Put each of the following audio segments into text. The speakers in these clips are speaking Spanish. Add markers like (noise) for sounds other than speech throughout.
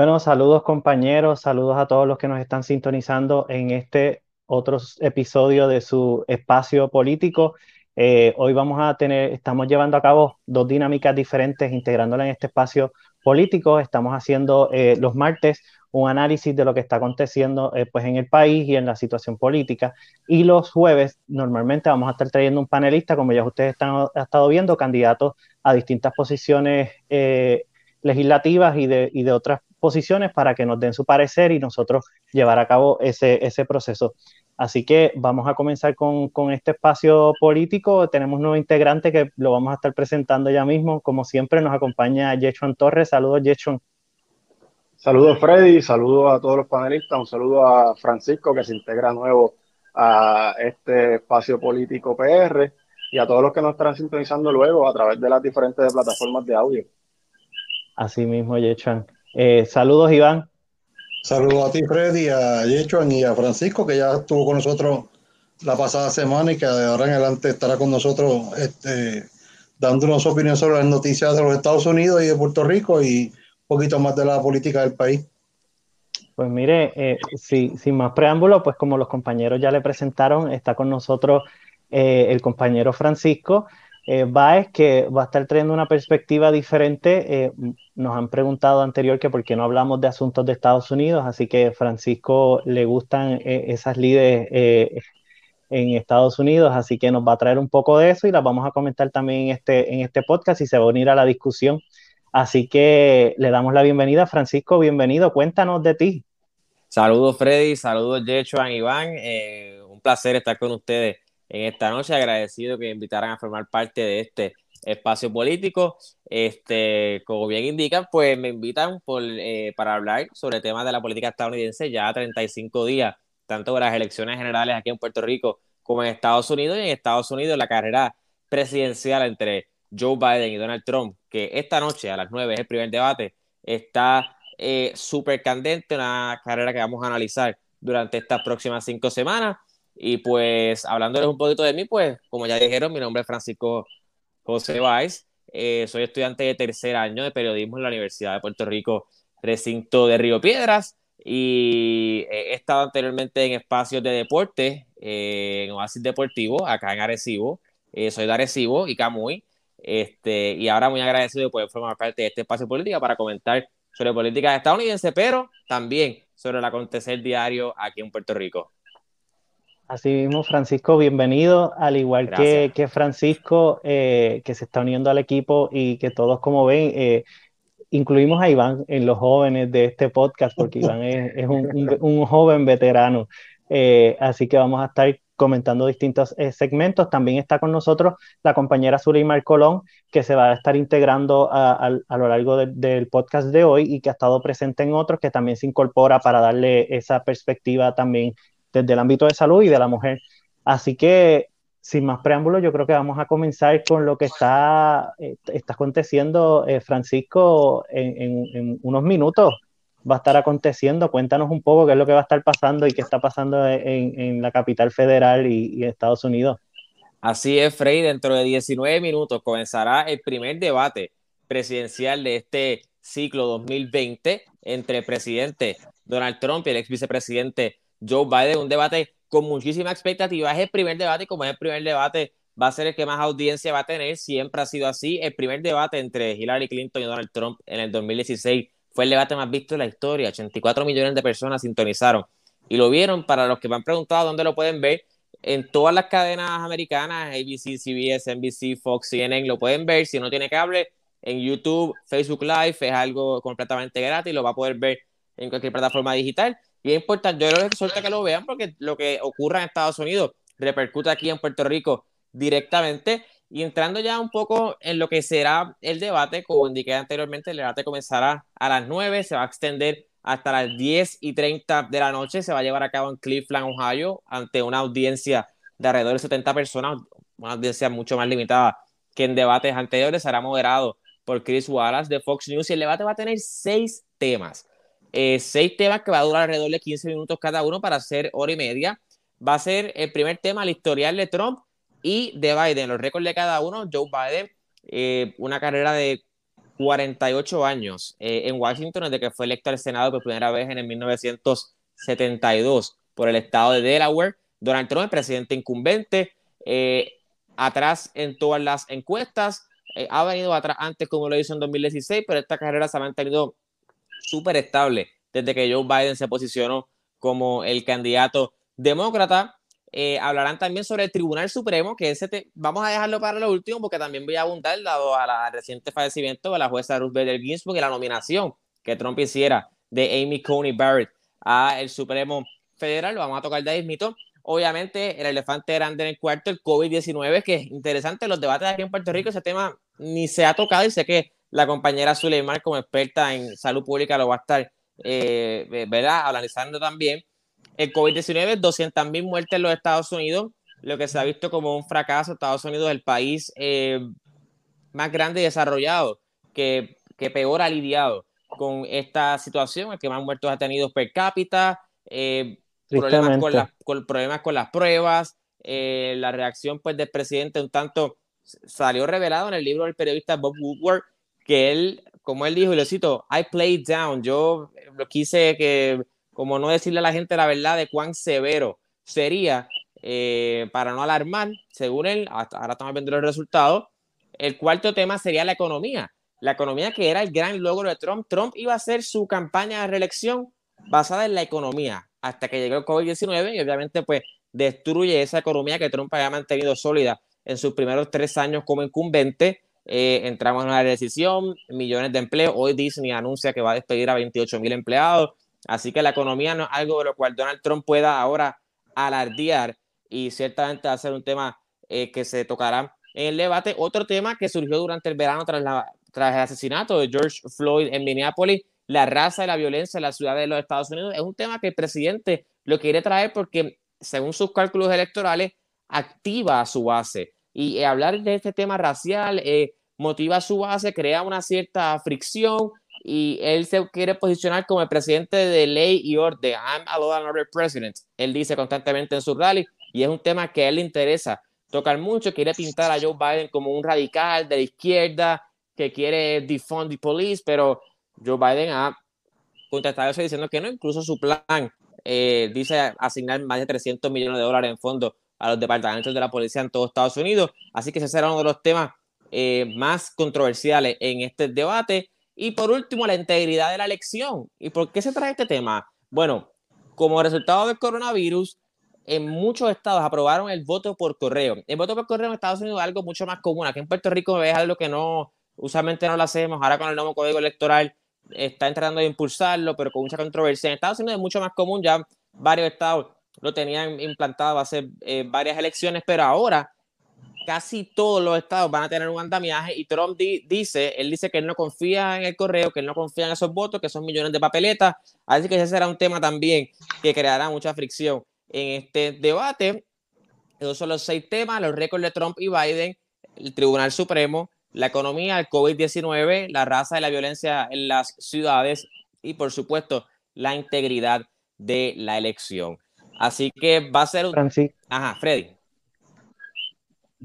Bueno, saludos compañeros, saludos a todos los que nos están sintonizando en este otro episodio de su espacio político. Eh, hoy vamos a tener, estamos llevando a cabo dos dinámicas diferentes, integrándolas en este espacio político. Estamos haciendo eh, los martes un análisis de lo que está aconteciendo eh, pues en el país y en la situación política. Y los jueves normalmente vamos a estar trayendo un panelista, como ya ustedes están, han estado viendo, candidatos a distintas posiciones legislativas y de, y de otras posiciones para que nos den su parecer y nosotros llevar a cabo ese, ese proceso. Así que vamos a comenzar con, con, este espacio político. Tenemos un nuevo integrante que lo vamos a estar presentando ya mismo. Como siempre, nos acompaña Yechon Torres. Saludos, Yechon. Saludos, Freddy. Saludos a todos los panelistas. Un saludo a Francisco, que se integra nuevo a este espacio político PR y a todos los que nos estarán sintonizando luego a través de las diferentes plataformas de audio. Así mismo, Yechon. Eh, saludos, Iván. Saludos a ti, Freddy, a Yechuan y a Francisco, que ya estuvo con nosotros la pasada semana y que de ahora en adelante estará con nosotros este, dándonos opinión sobre las noticias de los Estados Unidos y de Puerto Rico y un poquito más de la política del país. Pues mire, eh, sin más preámbulo, pues como los compañeros ya le presentaron, está con nosotros eh, el compañero Francisco eh, Baez, que va a estar trayendo una perspectiva diferente. Eh, nos han preguntado anterior que por qué no hablamos de asuntos de Estados Unidos, así que Francisco le gustan eh, esas líderes eh, en Estados Unidos, así que nos va a traer un poco de eso y las vamos a comentar también en este, en este podcast y se va a unir a la discusión. Así que le damos la bienvenida. Francisco, bienvenido. Cuéntanos de ti. Saludos, Freddy. Saludos, Yechuan, Iván. un placer estar con ustedes en esta noche. Agradecido que me invitaran a formar parte de este espacio político. Este, como bien indican, pues me invitan por, eh, para hablar sobre temas de la política estadounidense ya 35 días, tanto de las elecciones generales aquí en Puerto Rico como en Estados Unidos. Y en Estados Unidos la carrera presidencial entre Joe Biden y Donald Trump, que esta noche a las 9 es el primer debate, está eh, súper candente, una carrera que vamos a analizar durante estas próximas cinco semanas. Y pues hablándoles un poquito de mí, pues como ya dijeron, mi nombre es Francisco José Báez, eh, soy estudiante de tercer año de periodismo en la Universidad de Puerto Rico, recinto de Río Piedras, y he estado anteriormente en espacios de deporte, eh, en Oasis Deportivo, acá en Arecibo, eh, soy de Arecibo y Camuy, este, y ahora muy agradecido de poder formar parte de este espacio político para comentar sobre política estadounidense, pero también sobre el acontecer diario aquí en Puerto Rico. Así mismo, Francisco, bienvenido, al igual que, que, Francisco, eh, que se está uniendo al equipo y que todos, como ven, eh, incluimos a Iván en los jóvenes de este podcast, porque (laughs) Iván es, es un, un, joven veterano. Eh, así que vamos a estar comentando distintos segmentos. También está con nosotros la compañera Suleimar Colón, que se va a estar integrando a, a, a lo largo de, del podcast de hoy y que ha estado presente en otros, que también se incorpora para darle esa perspectiva también desde el ámbito de salud y de la mujer. Así que, sin más preámbulos, yo creo que vamos a comenzar con lo que está, eh, está aconteciendo, eh, Francisco, en, en, en, unos minutos. Va a estar aconteciendo. Cuéntanos un poco qué es lo que va a estar pasando y qué está pasando en, en la capital federal y, y Estados Unidos. Así es, Frey. Dentro de 19 minutos comenzará el primer debate presidencial de este ciclo 2020 entre el presidente Donald Trump y el ex vicepresidente Joe Biden, un debate con muchísima expectativa. Es el primer debate, como es el primer debate, va a ser el que más audiencia va a tener. Siempre ha sido así. El primer debate entre Hillary Clinton y Donald Trump en el 2016 fue el debate más visto de la historia. 84 millones de personas sintonizaron y lo vieron. Para los que me han preguntado dónde lo pueden ver, en todas las cadenas americanas, ABC, CBS, NBC, Fox, CNN, lo pueden ver. Si no tiene cable, en YouTube, Facebook Live, es algo completamente gratis, lo va a poder ver en cualquier plataforma digital. Y es importante, yo les exhorto que lo vean porque lo que ocurra en Estados Unidos repercute aquí en Puerto Rico directamente. Y entrando ya un poco en lo que será el debate, como indiqué anteriormente, el debate comenzará a las 9, se va a extender hasta las 10 y 30 de la noche, se va a llevar a cabo en Cleveland, Ohio, ante una audiencia de alrededor de 70 personas, una audiencia mucho más limitada que en debates anteriores, será moderado por Chris Wallace de Fox News y el debate va a tener seis temas. Eh, seis temas que va a durar alrededor de 15 minutos cada uno para hacer hora y media. Va a ser el primer tema, el historial de Trump y de Biden, los récords de cada uno. Joe Biden, eh, una carrera de 48 años eh, en Washington desde que fue electo al Senado por primera vez en el 1972 por el estado de Delaware. Donald Trump, el presidente incumbente, eh, atrás en todas las encuestas, eh, ha venido atrás antes como lo hizo en 2016, pero esta carrera se ha mantenido súper estable desde que Joe Biden se posicionó como el candidato demócrata. Eh, hablarán también sobre el Tribunal Supremo, que ese vamos a dejarlo para lo último porque también voy a abundar dado a la reciente fallecimiento de la jueza Ruth Bader Ginsburg y la nominación que Trump hiciera de Amy Coney Barrett a el Supremo Federal. Lo vamos a tocar de ahí, mito. Obviamente, el elefante grande en el cuarto, el COVID-19, que es interesante, los debates aquí en Puerto Rico, ese tema ni se ha tocado y sé que la compañera Zuleimar, como experta en salud pública, lo va a estar, eh, ¿verdad?, analizando también el COVID-19, 200.000 muertes en los Estados Unidos, lo que se ha visto como un fracaso. Estados Unidos es el país eh, más grande y desarrollado que, que, peor ha lidiado con esta situación, el que más muertos ha tenido per cápita, eh, problemas, con problemas con las pruebas, eh, la reacción pues, del presidente un tanto salió revelado en el libro del periodista Bob Woodward que él, como él dijo, y lo cito, I played down, yo lo quise que como no decirle a la gente la verdad de cuán severo sería eh, para no alarmar, según él, ahora estamos viendo los resultados. El cuarto tema sería la economía. La economía que era el gran logro de Trump. Trump iba a hacer su campaña de reelección basada en la economía hasta que llegó el COVID-19 y obviamente pues destruye esa economía que Trump había mantenido sólida en sus primeros tres años como incumbente. Eh, entramos en una decisión, millones de empleos. Hoy Disney anuncia que va a despedir a 28 mil empleados. Así que la economía no es algo de lo cual Donald Trump pueda ahora alardear y ciertamente va a ser un tema eh, que se tocará en el debate. Otro tema que surgió durante el verano tras, el asesinato de George Floyd en Minneapolis, la raza y la violencia en la ciudad de los Estados Unidos, es un tema que el presidente lo quiere traer porque, según sus cálculos electorales, activa a su base. Y eh, hablar de este tema racial eh, motiva a su base, crea una cierta fricción y él se quiere posicionar como el presidente de ley y orden. I'm a law and order president. Él dice constantemente en su rally y es un tema que a él le interesa tocar mucho. Quiere pintar a Joe Biden como un radical de la izquierda que quiere defund the police, pero Joe Biden ha contestado eso diciendo que no. Incluso su plan eh, dice asignar más de 300 millones de dólares en fondos a los departamentos de la policía en todo Estados Unidos. Así que ese será uno de los temas eh, más controversiales en este debate. Y por último, la integridad de la elección. ¿Y por qué se trae este tema? Bueno, como resultado del coronavirus, en muchos estados aprobaron el voto por correo. El voto por correo en Estados Unidos es algo mucho más común. Aquí en Puerto Rico es algo que no, usualmente no lo hacemos. Ahora con el nuevo código electoral está tratando de impulsarlo, pero con mucha controversia. En Estados Unidos es mucho más común. Ya varios estados lo tenían implantado hace eh, varias elecciones, pero ahora casi todos los estados van a tener un andamiaje y Trump dice, él dice que él no confía en el correo, que él no confía en esos votos, que son millones de papeletas, así que ese será un tema también que creará mucha fricción en este debate. Esos son los seis temas, los récords de Trump y Biden, el Tribunal Supremo, la economía, el COVID-19, la raza y la violencia en las ciudades y por supuesto la integridad de la elección. Así que va a ser un... Ajá, Freddy.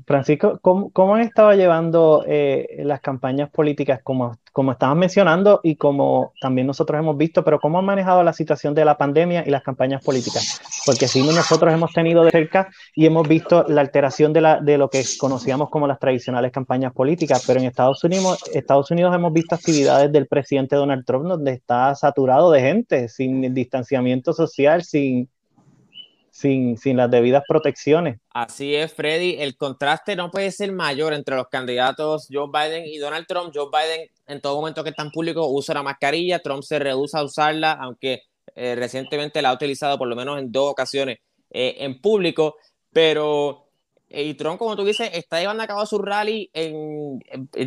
Francisco, ¿cómo, han estado llevando eh, las campañas políticas, como, como estabas mencionando y como también nosotros hemos visto, pero cómo han manejado la situación de la pandemia y las campañas políticas? Porque sí, nosotros hemos tenido de cerca y hemos visto la alteración de, la, de lo que conocíamos como las tradicionales campañas políticas, pero en Estados Unidos, Estados Unidos hemos visto actividades del presidente Donald Trump donde está saturado de gente, sin distanciamiento social, sin sin, las debidas protecciones. Así es, Freddy. El contraste no puede ser mayor entre los candidatos Joe Biden y Donald Trump. Joe Biden, en todo momento que está en público, usa la mascarilla. Trump se rehúsa a usarla, aunque eh, recientemente la ha utilizado por lo menos en dos ocasiones eh, en público. Pero eh, y Trump, como tú dices, está llevando a cabo su rally en,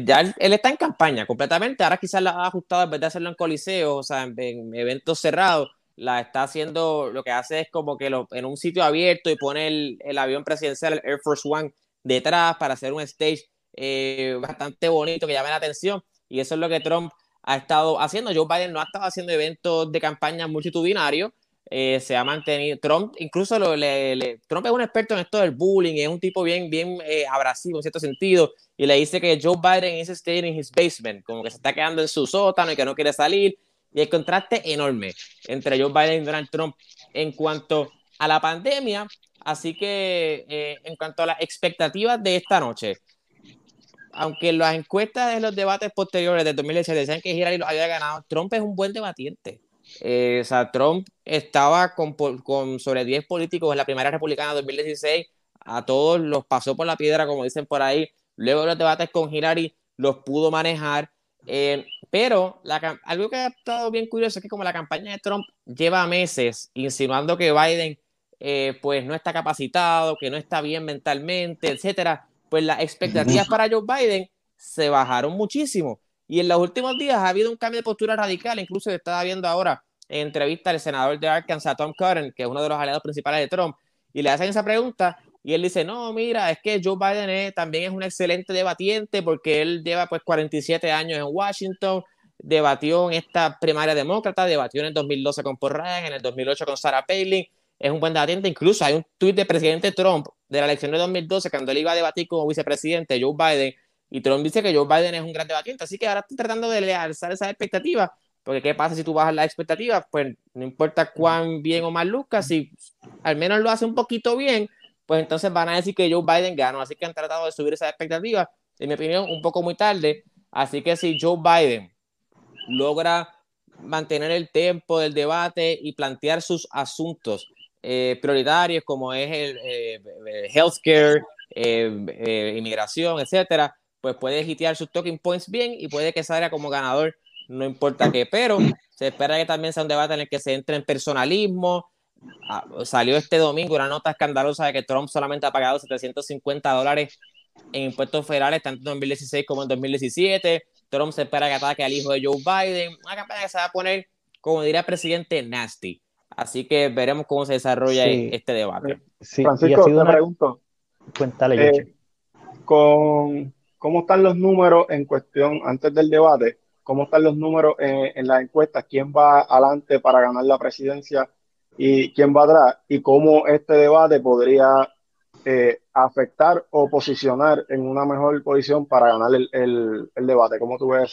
ya él, está en campaña completamente. Ahora quizás la ha ajustado en vez de hacerlo en coliseo, o sea, en eventos cerrados la está haciendo, lo que hace es como que lo, en un sitio abierto y pone el, avión presidencial, el Air Force One, detrás para hacer un stage eh, bastante bonito que llame la atención. Y eso es lo que Trump ha estado haciendo. Joe Biden no ha estado haciendo eventos de campaña multitudinarios. eh, se ha mantenido. Trump, incluso lo, Trump es un experto en esto del bullying, es un tipo bien, bien eh, abrasivo en cierto sentido, y le dice que Joe Biden is staying in his basement, como que se está quedando en su sótano y que no quiere salir. Y el contraste enorme entre Joe Biden y Donald Trump en cuanto a la pandemia. Así que eh, en cuanto a las expectativas de esta noche, aunque las encuestas de los debates posteriores de 2017 decían que Hillary lo había ganado, Trump es un buen debatiente. Eh, o sea, Trump estaba con, con, sobre 10 políticos en la primera republicana de 2016, a todos los pasó por la piedra, como dicen por ahí. Luego los debates con Hillary los pudo manejar. Eh, pero la, algo que ha estado bien curioso es que como la campaña de Trump lleva meses insinuando que Biden eh, pues no está capacitado, que no está bien mentalmente, etcétera, pues las expectativas para Joe Biden se bajaron muchísimo. Y en los últimos días ha habido un cambio de postura radical, incluso estaba viendo ahora en entrevista al senador de Arkansas, Tom Cotton, que es uno de los aliados principales de Trump, y le hacen esa pregunta y él dice, no, mira, es que Joe Biden también es un excelente debatiente porque él lleva pues 47 años en Washington, debatió en esta primaria demócrata, debatió en el 2012 con Paul Ryan, en el 2008 con Sarah Palin, es un buen debatiente, incluso hay un tuit del presidente Trump de la elección de 2012 cuando él iba a debatir como vicepresidente Joe Biden y Trump dice que Joe Biden es un gran debatiente, así que ahora estoy tratando de alzar esa expectativa, porque ¿qué pasa si tú bajas las expectativas? Pues no importa cuán bien o mal luzca, si al menos lo hace un poquito bien, pues entonces van a decir que Joe Biden ganó, así que han tratado de subir esa expectativa, en mi opinión, un poco muy tarde, así que si Joe Biden logra mantener el tiempo del debate y plantear sus asuntos eh, prioritarios como es el eh, healthcare, eh, inmigración, etcétera, pues puede hitear sus talking points bien y puede que salga como ganador, no importa qué, pero se espera que también sea un debate en el que se entre en personalismo. Ah, salió este domingo una nota escandalosa de que Trump solamente ha pagado 750 dólares en impuestos federales, tanto en 2016 como en 2017. Trump se espera que ataque al hijo de Joe Biden. Una campaña que se va a poner, como diría el presidente, nasty. Así que veremos cómo se desarrolla este debate. Francisco, te pregunto. Cuéntale, eh, con cómo están los números en cuestión antes del debate, cómo están los números en, en las encuestas, quién va adelante para ganar la presidencia y quién va atrás, y cómo este debate podría eh, afectar o posicionar en una mejor posición para ganar el, debate. ¿Cómo tú ves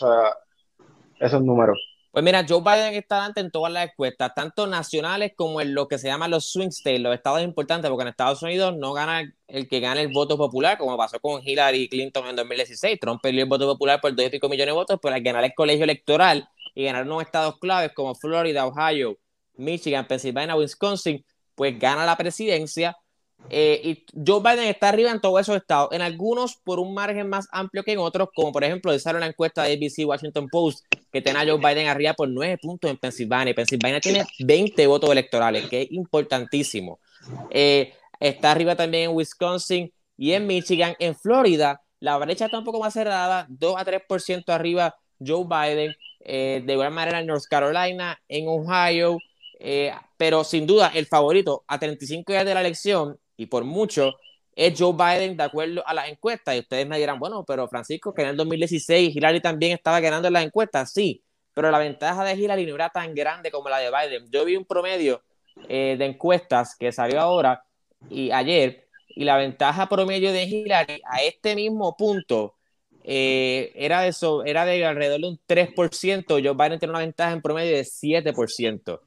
esos números? Pues mira, Joe Biden está adelante en todas las encuestas, tanto nacionales como en lo que se llama los swing states, los estados importantes, porque en Estados Unidos no gana el que gana el voto popular, como pasó con Hillary Clinton en 2016. Trump perdió el voto popular por 2 y pico millones de votos, pero al ganar el colegio electoral y ganar unos estados claves como Florida, Ohio, Michigan, Pennsylvania, Wisconsin, pues gana la presidencia eh, y Joe Biden está arriba en todos esos estados, en algunos por un margen más amplio que en otros, como por ejemplo, hicieron la encuesta de ABC Washington Post, que tiene a Joe Biden arriba por nueve puntos en Pensilvania. Pensilvania tiene 20 votos electorales, que es importantísimo. Eh, está arriba también en Wisconsin y en Michigan. En Florida, la brecha está un poco más cerrada, 2 a 3% arriba Joe Biden. Eh, de igual manera en North Carolina, en Ohio. Pero sin duda, el favorito a 35 días de la elección y por mucho es Joe Biden de acuerdo a las encuestas. Y ustedes me dirán, bueno, pero Francisco, que en el 2016 Hillary también estaba ganando en las encuestas, sí, pero la ventaja de Hillary no era tan grande como la de Biden. Yo vi un promedio eh, de encuestas que salió ahora y ayer, y la ventaja promedio de Hillary a este mismo punto eh, era, de eso, era de alrededor de un 3%. Joe Biden tiene una ventaja en promedio de 7%.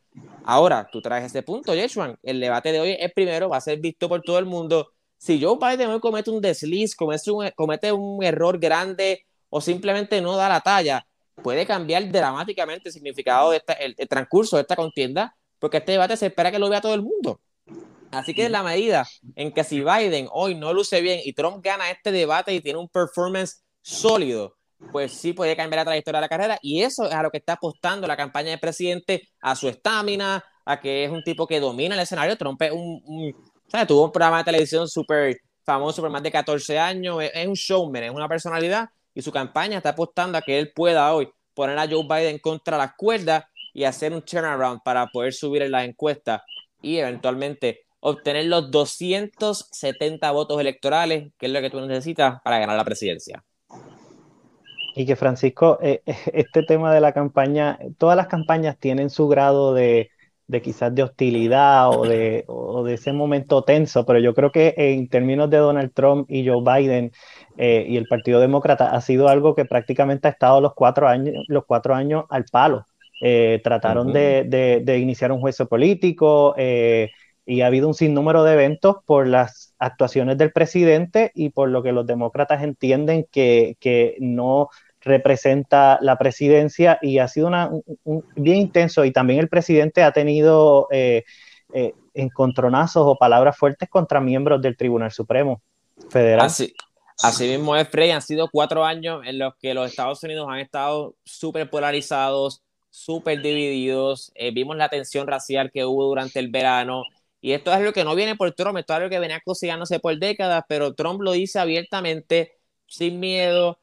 Ahora, tú traes ese punto, Yeshua. El debate de hoy es primero, va a ser visto por todo el mundo. Si Joe Biden hoy comete un desliz, comete un, comete un error grande o simplemente no da la talla, puede cambiar dramáticamente el significado de el, transcurso de esta contienda, porque este debate se espera que lo vea todo el mundo. Así que en la medida en que si Biden hoy no luce bien y Trump gana este debate y tiene un performance sólido, pues sí puede cambiar la trayectoria de la carrera y eso es a lo que está apostando la campaña del presidente, a su estamina, a que es un tipo que domina el escenario. Trump es un, tuvo un programa de televisión súper famoso por más de 14 años, es, un showman, es una personalidad y su campaña está apostando a que él pueda hoy poner a Joe Biden contra las cuerdas y hacer un turnaround para poder subir en las encuestas y eventualmente obtener los 270 votos electorales, que es lo que tú necesitas para ganar la presidencia. Y que Francisco, eh, (laughs) este tema de la campaña, todas las campañas tienen su grado de, de quizás de hostilidad o de, o de ese momento tenso, pero yo creo que en términos de Donald Trump y Joe Biden eh, y el Partido Demócrata ha sido algo que prácticamente ha estado los cuatro años, los cuatro años al palo. Eh, trataron de, de, iniciar un juicio político eh, y ha habido un sinnúmero de eventos por las actuaciones del presidente y por lo que los demócratas entienden que, que no representa la presidencia y ha sido una, un, bien intenso. Y también el presidente ha tenido eh, eh, encontronazos o palabras fuertes contra miembros del Tribunal Supremo Federal. Así, mismo es, Frey, han sido cuatro años en los que los Estados Unidos han estado súper polarizados, súper divididos, eh, vimos la tensión racial que hubo durante el verano, y esto es lo que no viene por Trump, esto es algo que venía cocinándose por décadas, pero Trump lo dice abiertamente, sin miedo,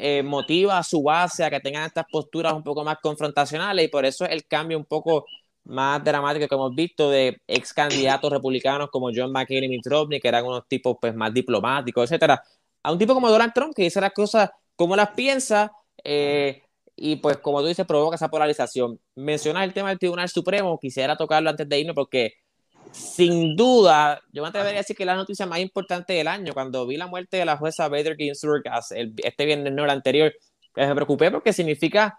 eh, motiva a su base a que tengan estas posturas un poco más confrontacionales y por eso el cambio un poco más dramático que hemos visto de ex candidatos republicanos como John McCain y Mitt Romney, que eran unos tipos pues, más diplomáticos, etcétera, a un tipo como Donald Trump que dice las cosas como las piensa eh, y pues como tú dices provoca esa polarización. Mencionas el tema del Tribunal Supremo, quisiera tocarlo antes de irnos porque sin duda, yo me atrevería a decir que la noticia más importante del año, cuando vi la muerte de la jueza Bader Ginsburg este viernes no el anterior, me preocupé porque significa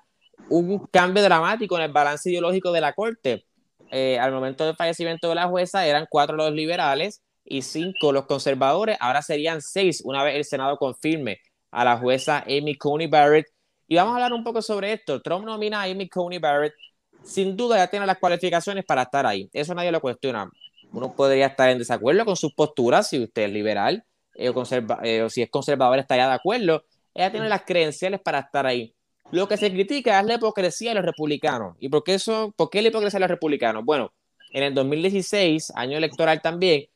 un cambio dramático en el balance ideológico de la corte. Eh, al momento del fallecimiento de la jueza eran cuatro los liberales y cinco los conservadores, ahora serían seis una vez el Senado confirme a la jueza Amy Coney Barrett. Y vamos a hablar un poco sobre esto. Trump nomina a Amy Coney Barrett sin duda ya tiene las cualificaciones para estar ahí. Eso nadie lo cuestiona. Uno podría estar en desacuerdo con sus posturas si usted es liberal eh, o, eh, o si es conservador estaría de acuerdo. Ella tiene las credenciales para estar ahí. Lo que se critica es la hipocresía de los republicanos. ¿Y por qué, eso, por qué la hipocresía de los republicanos? Bueno, en el 2016, año electoral también,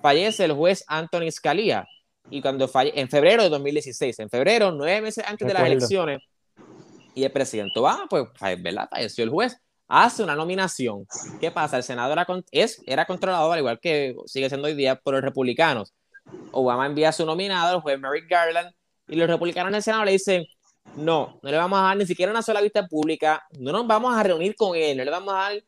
fallece el juez Anthony Scalia. Y cuando falle, en febrero de 2016, en febrero, nueve meses antes de las elecciones, y el presidente Obama, pues, ¿verdad? Falleció el juez hace una nominación. ¿Qué pasa? El Senado era, es, era controlado, al igual que sigue siendo hoy día, por los republicanos. Obama envía a su nominado, el juez Merrick Garland, y los republicanos en el Senado le dicen, no, no le vamos a dar ni siquiera una sola vista pública, no nos vamos a reunir con él, no le vamos a dar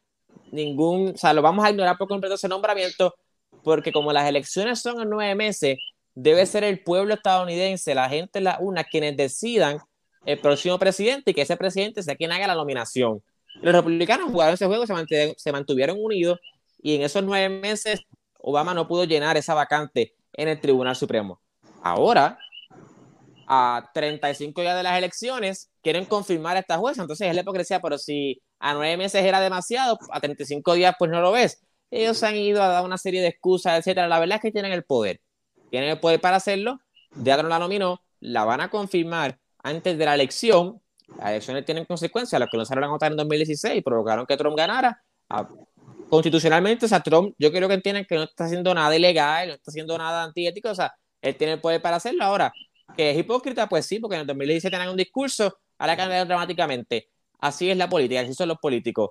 ningún, o sea, lo vamos a ignorar por completo ese nombramiento, porque como las elecciones son en nueve meses, debe ser el pueblo estadounidense, la gente, la una, quienes decidan el próximo presidente y que ese presidente sea quien haga la nominación. Los republicanos jugaron ese juego, se, mantuvieron unidos y en esos nueve meses Obama no pudo llenar esa vacante en el Tribunal Supremo. Ahora, a 35 días de las elecciones, quieren confirmar a esta jueza. Entonces es la hipocresía, pero si a nueve meses era demasiado, a 35 días pues no lo ves. Ellos han ido a dar una serie de excusas, etcétera. La verdad es que tienen el poder. Tienen el poder para hacerlo. No la nominó, la van a confirmar antes de la elección las elecciones tienen consecuencias, las que salieron a votar en 2016 provocaron que Trump ganara. Ah, constitucionalmente, o sea, Trump, yo creo que entienden que no está haciendo nada ilegal, no está haciendo nada antiético, o sea, él tiene el poder para hacerlo. Ahora, que es hipócrita, pues sí, porque en el 2016 tenían un discurso, ahora cambiado dramáticamente. Así es la política, así son los políticos.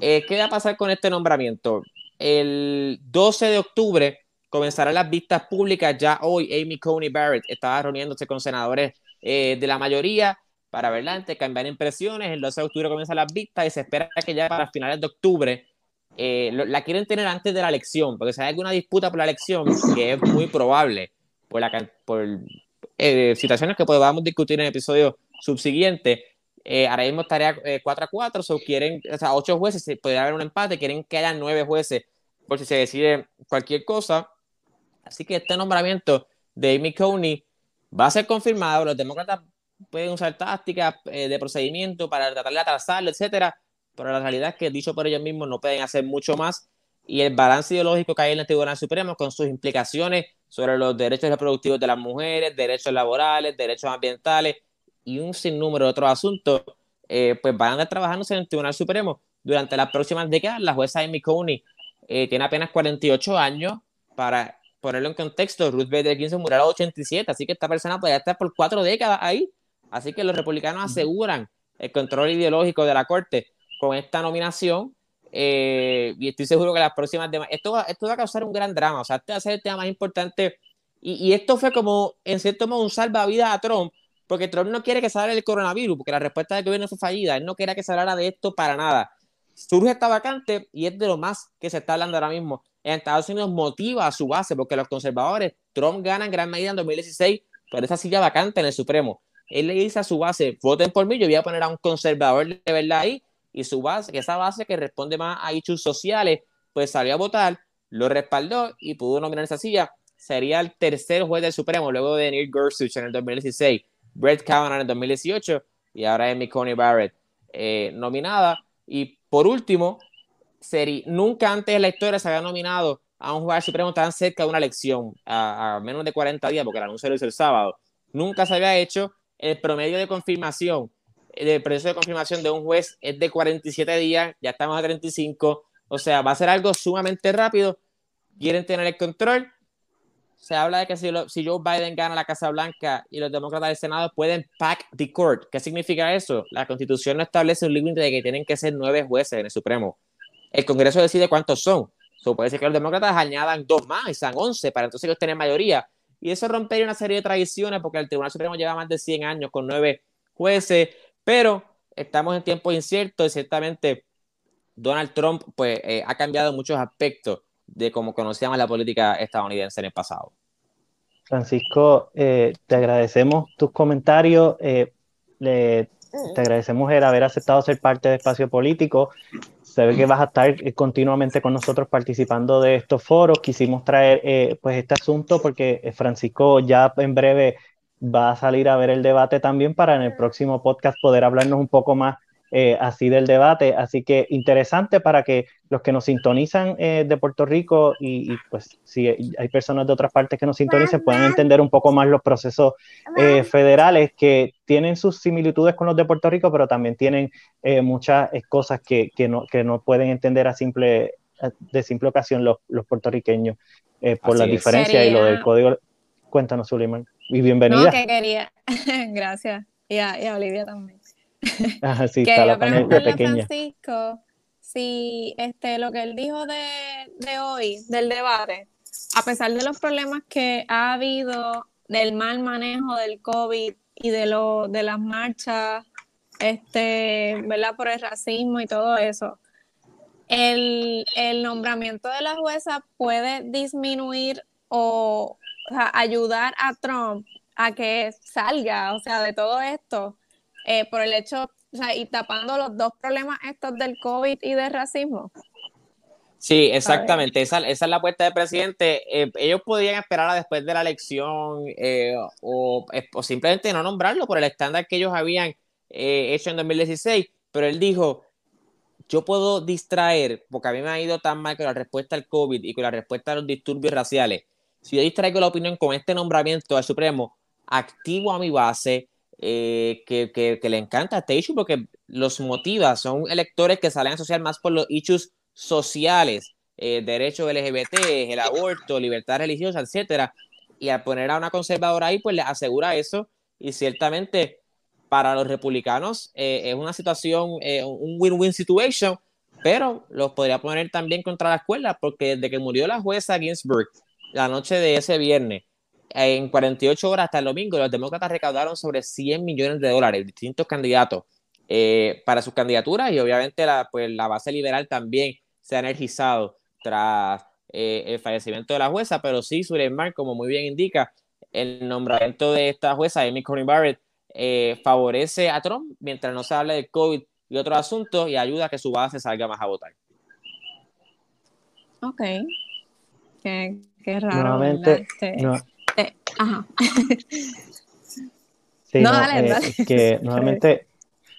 Eh, ¿Qué va a pasar con este nombramiento? El 12 de octubre comenzarán las vistas públicas. Ya hoy Amy Coney Barrett estaba reuniéndose con senadores eh, de la mayoría para verla antes, cambiar impresiones. El 12 de octubre comienza las vistas y se espera que ya para finales de octubre eh, la quieren tener antes de la elección, porque si hay alguna disputa por la elección, que es muy probable por, la, por eh, situaciones que podamos discutir en el episodio subsiguiente, eh, ahora mismo estaría 4 a 4, o quieren, o sea, 8 jueces, podría haber un empate, quieren que haya 9 jueces por si se decide cualquier cosa. Así que este nombramiento de Amy Coney va a ser confirmado, los demócratas pueden usar tácticas eh, de procedimiento para tratar de atrasarlo, etcétera, pero la realidad es que dicho por ellos mismos no pueden hacer mucho más y el balance ideológico que hay en el Tribunal Supremo con sus implicaciones sobre los derechos reproductivos de las mujeres, derechos laborales, derechos ambientales y un sinnúmero de otros asuntos, eh, pues van a estar trabajándose en el Tribunal Supremo durante las próximas décadas. La jueza Amy Coney eh, tiene apenas 48 años. Para ponerlo en contexto, Ruth Bader Ginsburg murió a los 87, así que esta persona podría estar por cuatro décadas ahí Así que los republicanos aseguran el control ideológico de la Corte con esta nominación. Eh, y estoy seguro que las próximas esto, va, esto va a causar un gran drama. O sea, este va a ser el tema más importante. Y, esto fue como, en cierto modo, un salvavidas a Trump, porque Trump no quiere que se hable del coronavirus, porque la respuesta del gobierno fue fallida. Él no quería que se hablara de esto para nada. surge esta vacante y es de lo más que se está hablando ahora mismo. En Estados Unidos motiva a su base porque los conservadores, Trump gana en gran medida en 2016 por esa silla vacante en el Supremo. Él le dice a su base, voten por mí, yo voy a poner a un conservador de verdad ahí y su base, esa base que responde más a hechos sociales, pues salió a votar, lo respaldó y pudo nominar esa silla. Sería el tercer juez del Supremo luego de Neil Gorsuch en el 2016, Brett Kavanaugh en el 2018 y ahora Amy Coney Barrett eh, nominada. Y por último, nunca antes en la historia se había nominado a un juez supremo tan cerca de una elección, a, menos de 40 días, porque el anuncio lo hizo el sábado. Nunca se había hecho el promedio de confirmación, el proceso de confirmación de un juez es de 47 días, ya estamos a 35, o sea, va a ser algo sumamente rápido. Quieren tener el control. Se habla de que si, Joe Biden gana la Casa Blanca y los demócratas del Senado pueden pack the court. ¿Qué significa eso? La Constitución no establece un límite de que tienen que ser nueve jueces en el Supremo el Congreso decide cuántos son. So, puede ser que los demócratas añadan dos más y sean once para entonces ellos tener mayoría. Y eso rompería una serie de tradiciones porque el Tribunal Supremo lleva más de 100 años con nueve jueces, pero estamos en tiempos inciertos y ciertamente Donald Trump pues, eh, ha cambiado muchos aspectos de cómo conocíamos la política estadounidense en el pasado. Francisco, eh, te agradecemos tus comentarios. Eh, te agradecemos el haber aceptado ser parte de Espacio Político se ve que vas a estar eh, continuamente con nosotros participando de estos foros. Quisimos traer eh, pues este asunto porque eh, Francisco ya en breve va a salir a ver el debate también para en el próximo podcast poder hablarnos un poco más eh, así del debate. Así que interesante para que los que nos sintonizan eh, de Puerto Rico y, pues si hay personas de otras partes que nos sintonicen puedan entender un poco más los procesos eh, federales que tienen sus similitudes con los de Puerto Rico, pero también tienen muchas cosas que, que, no, que no pueden entender a simple de simple ocasión los, los puertorriqueños por la diferencia y lo del código. Cuéntanos, Suleiman. Y bienvenida. No, que quería. (laughs) Gracias. Y a, y a Olivia también. (laughs) Ajá, sí, está la pequeña. Francisco, si este, lo que él dijo de, de hoy, del debate, a pesar de los problemas que ha habido del mal manejo del COVID y de, lo, de las marchas, este, ¿verdad? Por el racismo y todo eso, el, el nombramiento de la jueza puede disminuir o, o sea, ayudar a Trump a que salga, o sea, de todo esto eh, por el hecho, o sea, y tapando los dos problemas estos del COVID y del racismo. Sí, exactamente. Esa, es la apuesta del presidente. Eh, ellos podían esperar a después de la elección eh, o, o, simplemente no nombrarlo por el estándar que ellos habían hecho en 2016, pero él dijo, yo puedo distraer, porque a mí me ha ido tan mal con la respuesta al COVID y con la respuesta a los disturbios raciales. Si yo distraigo la opinión con este nombramiento al Supremo, activo a mi base, eh, que, le encanta este issue porque los motiva, son electores que salen a asociar más por los issues sociales, eh, derechos LGBT, el aborto, libertad religiosa, etcétera, y al poner a una conservadora ahí, pues le asegura eso, y ciertamente para los republicanos eh, es una situación, un win-win situation, pero los podría poner también contra la escuela, porque desde que murió la jueza Ginsburg, la noche de ese viernes, en 48 horas hasta el domingo, los demócratas recaudaron sobre 100 millones de dólares, distintos candidatos, eh, para sus candidaturas y obviamente la, pues, la base liberal también se ha energizado tras eh, el fallecimiento de la jueza, pero sí, Suleiman, como muy bien indica, el nombramiento de esta jueza, Amy Coney Barrett, eh, favorece a Trump mientras no se hable del COVID y otros asuntos y ayuda a que su base salga más a votar. Ok. Qué, qué raro. Nuevamente, este, eh, ajá. (laughs) Sí, no, dale, eh, que (laughs) nuevamente,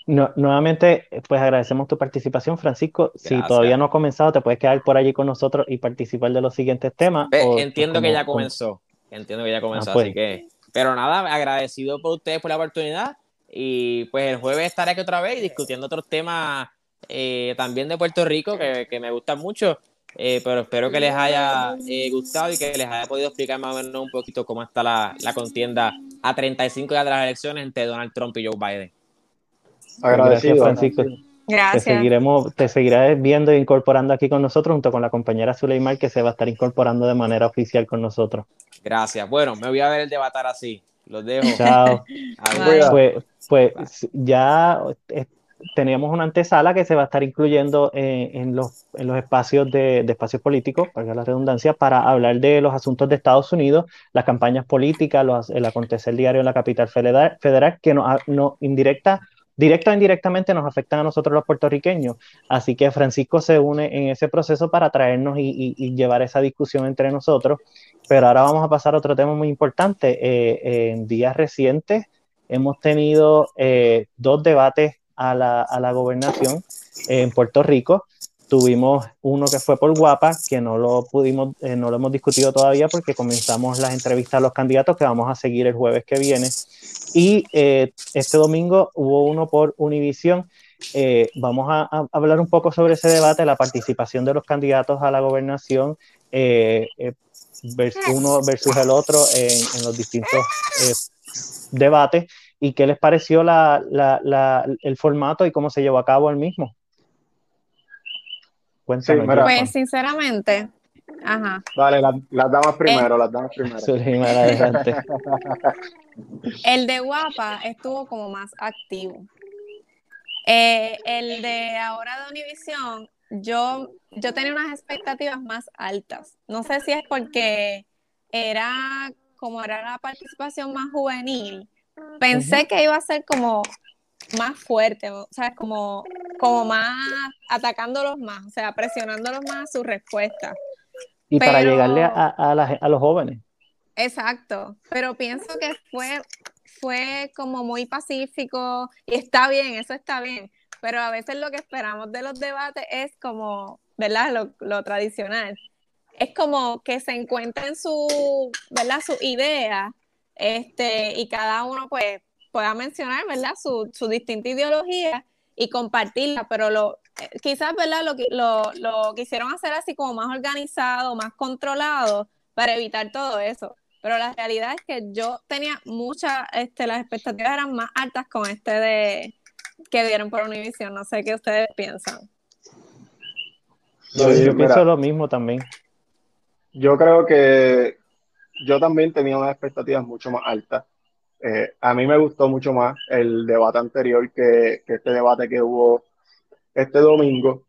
nuevamente, pues agradecemos tu participación, Francisco. Si todavía no ha comenzado, te puedes quedar por allí con nosotros y participar de los siguientes temas. entiendo que ya comenzó. Entiendo que ya comenzó, ah, pues. así que. Pero nada, agradecido por ustedes por la oportunidad. Y pues el jueves estaré aquí otra vez discutiendo otros temas eh, también de Puerto Rico que, que me gustan mucho. Eh, pero espero que les haya eh, gustado y que les haya podido explicar más o menos un poquito cómo está la, la contienda a 35 días de las elecciones entre Donald Trump y Joe Biden. Gracias, Francisco. Gracias. Te, seguiremos, te seguirás viendo e incorporando aquí con nosotros junto con la compañera Zuleimar que se va a estar incorporando de manera oficial con nosotros. Gracias. Bueno, me voy a ver el debatar así. Los dejo. Chao. (laughs) pues, pues ya teníamos una antesala que se va a estar incluyendo en, los, en los espacios de, espacios políticos, para la redundancia, para hablar de los asuntos de Estados Unidos, las campañas políticas, el acontecer diario en la capital federal, federal que no, no indirecta directa o indirectamente nos afectan a nosotros los puertorriqueños. Así que Francisco se une en ese proceso para traernos y, llevar esa discusión entre nosotros. Pero ahora vamos a pasar a otro tema muy importante. Eh, en días recientes hemos tenido eh, dos debates a la, a la gobernación en Puerto Rico. Tuvimos uno que fue por Guapa, que no lo pudimos, eh, no lo hemos discutido todavía porque comenzamos las entrevistas a los candidatos que vamos a seguir el jueves que viene. Y eh, este domingo hubo uno por Univisión. Eh, vamos a, hablar un poco sobre ese debate, la participación de los candidatos a la gobernación, uno versus el otro en, los distintos debates y qué les pareció el formato y cómo se llevó a cabo el mismo. Cuéntanos. pues sinceramente, ajá. Vale, las damas primero, las damas primero. (laughs) el de Guapa estuvo como más activo. Eh, el de ahora de Univision, yo, yo tenía unas expectativas más altas. No sé si es porque era como era la participación más juvenil. Pensé que iba a ser como más fuerte, o sea, como, como más atacándolos más, o sea, presionándolos más a su respuesta. Y para llegarle a, a, los jóvenes. Exacto, pero pienso que fue, fue como muy pacífico y está bien, eso está bien, pero a veces lo que esperamos de los debates es como, ¿verdad? Lo, lo tradicional. Es como que se encuentren su, ¿verdad? Su idea, este, y cada uno pues pueda mencionar, ¿verdad? Su, su distinta ideología y compartirla, pero lo, eh, quizás, ¿verdad? Lo, lo, lo quisieron hacer así como más organizado, más controlado para evitar todo eso. Pero la realidad es que yo tenía muchas, este, las expectativas eran más altas con este de que dieron por Univision. No sé qué ustedes piensan. Yo, yo pienso lo mismo también. Yo creo que yo también tenía unas expectativas mucho más altas. Eh, a mí me gustó mucho más el debate anterior que, este debate que hubo este domingo.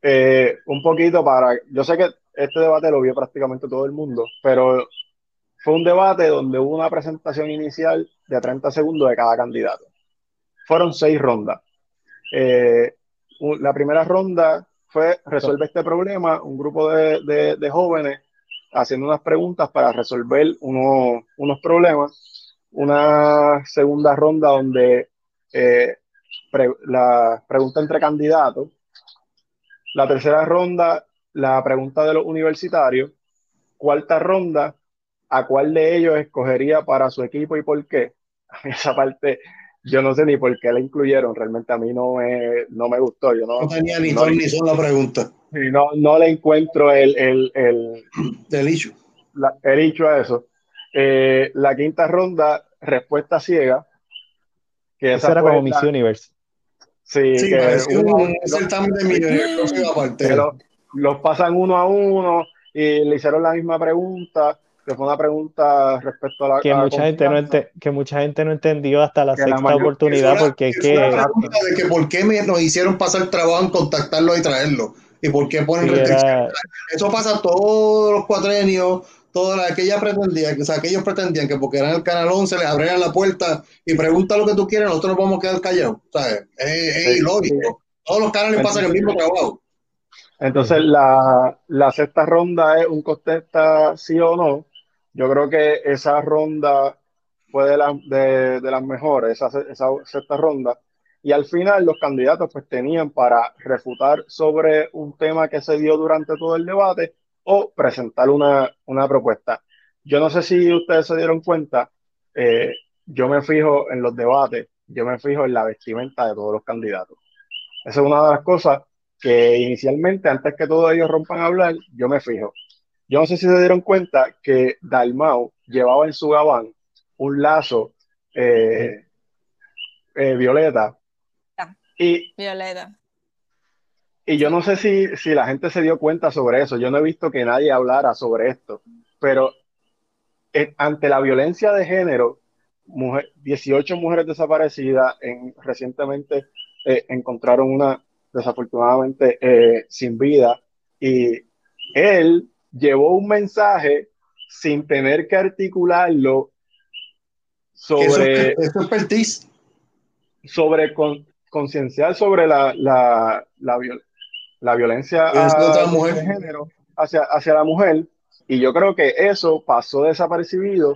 Eh, un poquito para, yo sé que este debate lo vio prácticamente todo el mundo, pero fue un debate donde hubo una presentación inicial de 30 segundos de cada candidato. Fueron seis rondas. Eh, la primera ronda fue resuelve este problema, un grupo de, jóvenes haciendo unas preguntas para resolver unos problemas. Una segunda ronda donde eh, la pregunta entre candidatos, la tercera ronda, la pregunta de los universitarios, cuarta ronda, a cuál de ellos escogería para su equipo y por qué. (laughs) Esa parte yo no sé ni por qué la incluyeron, realmente a mí no me, no me gustó. Yo no, tenía ni no, ni sola pregunta. No, no le encuentro el, el, el, (clears throat) el hecho. el hecho a eso. Eh, la quinta ronda, respuesta ciega. Que esa, era como Miss Universe. Sí, sí que uno, los pasan uno a uno y le hicieron la misma pregunta, que fue una pregunta respecto a la que mucha gente no que mucha gente no entendió hasta la sexta oportunidad porque es que, de que por qué me, nos hicieron pasar el trabajo en contactarlo y traerlo y por qué ponen restricciones. Eso pasa todos los cuatrenios toda la que ella pretendía, o sea, que ellos pretendían que porque eran el canal 11 les abrieran la puerta y pregunta lo que tú quieres, nosotros nos vamos a quedar callados. O sea, es, ilógico. Todos los canales pasan el mismo trabajo. Entonces, la, la sexta ronda es un contesta sí o no. Yo creo que esa ronda fue de, la, de, de las mejores, esa, esa sexta ronda. Y al final los candidatos pues tenían para refutar sobre un tema que se dio durante todo el debate o presentar una, propuesta. Yo no sé si ustedes se dieron cuenta, eh, yo me fijo en los debates, yo me fijo en la vestimenta de todos los candidatos. Esa es una de las cosas que inicialmente, antes que todos ellos rompan a hablar, yo me fijo. Yo no sé si se dieron cuenta que Dalmau llevaba en su gabán un lazo eh, eh, violeta. Y, violeta. Y yo no sé si, si la gente se dio cuenta sobre eso. Yo no he visto que nadie hablara sobre esto. Pero eh, ante la violencia de género, 18 mujeres desaparecidas, en, recientemente encontraron una desafortunadamente sin vida y él llevó un mensaje sin tener que articularlo sobre sobre con, concienciar sobre la, la, la, la violencia de género hacia, hacia la mujer y yo creo que eso pasó desapercibido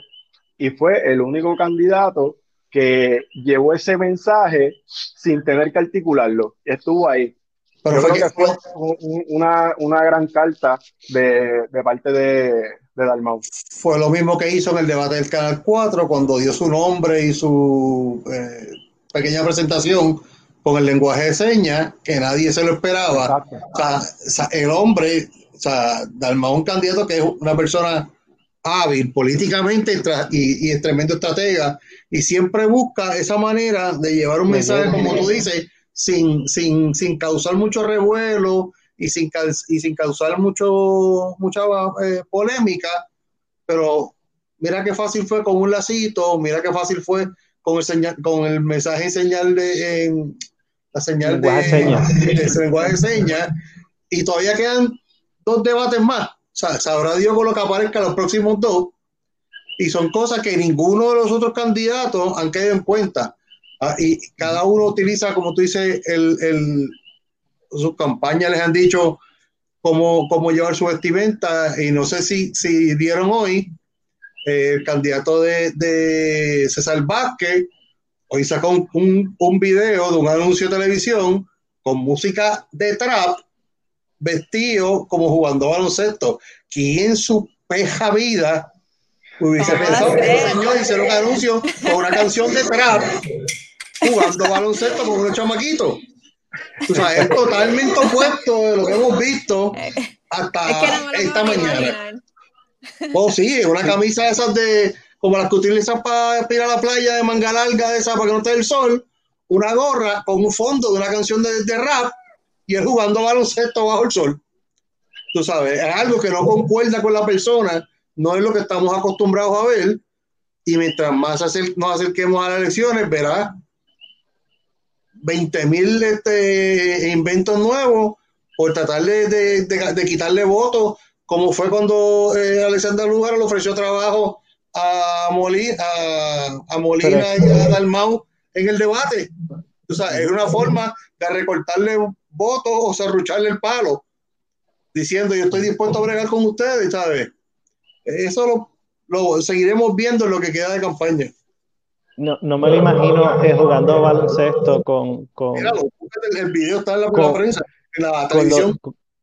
y fue el único candidato que llevó ese mensaje sin tener que articularlo. Estuvo ahí. Pero Yo creo que fue una, una, gran carta de, de parte de, de Dalmau. Fue lo mismo que hizo en el debate del Canal 4 cuando dio su nombre y su eh, pequeña presentación con el lenguaje de señas, que nadie se lo esperaba. O sea, el hombre, o sea, Dalmau un candidato que es una persona hábil políticamente y, y es tremendo estratega y siempre busca esa manera de llevar un mensaje, como tú dices, sin, sin, sin causar mucho revuelo y sin, y sin causar mucho, mucha eh, polémica, pero mira qué fácil fue con un lacito, mira qué fácil fue con el, señal, con el mensaje en señal de la señal de, de, (laughs) lenguaje de señas, y todavía quedan dos debates más. O sea, sabrá Dios con lo que aparezca los próximos dos, y son cosas que ninguno de los otros candidatos han quedado en cuenta. Ah, y cada uno utiliza, como tú dices, el, el, sus campañas les han dicho cómo, cómo llevar su vestimenta y no sé si, si vieron hoy eh, el candidato de, de, César Vázquez hoy sacó un, un, video de un anuncio de televisión con música de trap vestido como jugando baloncesto. ¿Quién su peja vida hubiese pensado que el señor hiciera un anuncio con una canción de trap jugando baloncesto con unos chamaquitos. O sea, es totalmente opuesto de lo que hemos visto hasta esta mañana. Oh, sí, una camisa de esas de como las que utilizan para ir a la playa de manga larga de esa para que no esté el sol, una gorra con un fondo de una canción de, de rap y él jugando baloncesto bajo el sol. Tú sabes, es algo que no concuerda con la persona, no es lo que estamos acostumbrados a ver. Y mientras más nos acerquemos a las elecciones, verás 20 mil este, inventos nuevos por tratar de, de, quitarle votos, como fue cuando eh, Alexander Lugar le ofreció trabajo a, a, Molina y a Dalmau en el debate. O sea, es una forma de recortarle votos o serrucharle el palo, diciendo yo estoy dispuesto a bregar con ustedes, ¿sabes? Eso lo, lo seguiremos viendo en lo que queda de campaña. No, no me lo imagino eh, jugando baloncesto con. con el video está en la, prensa, en la televisión.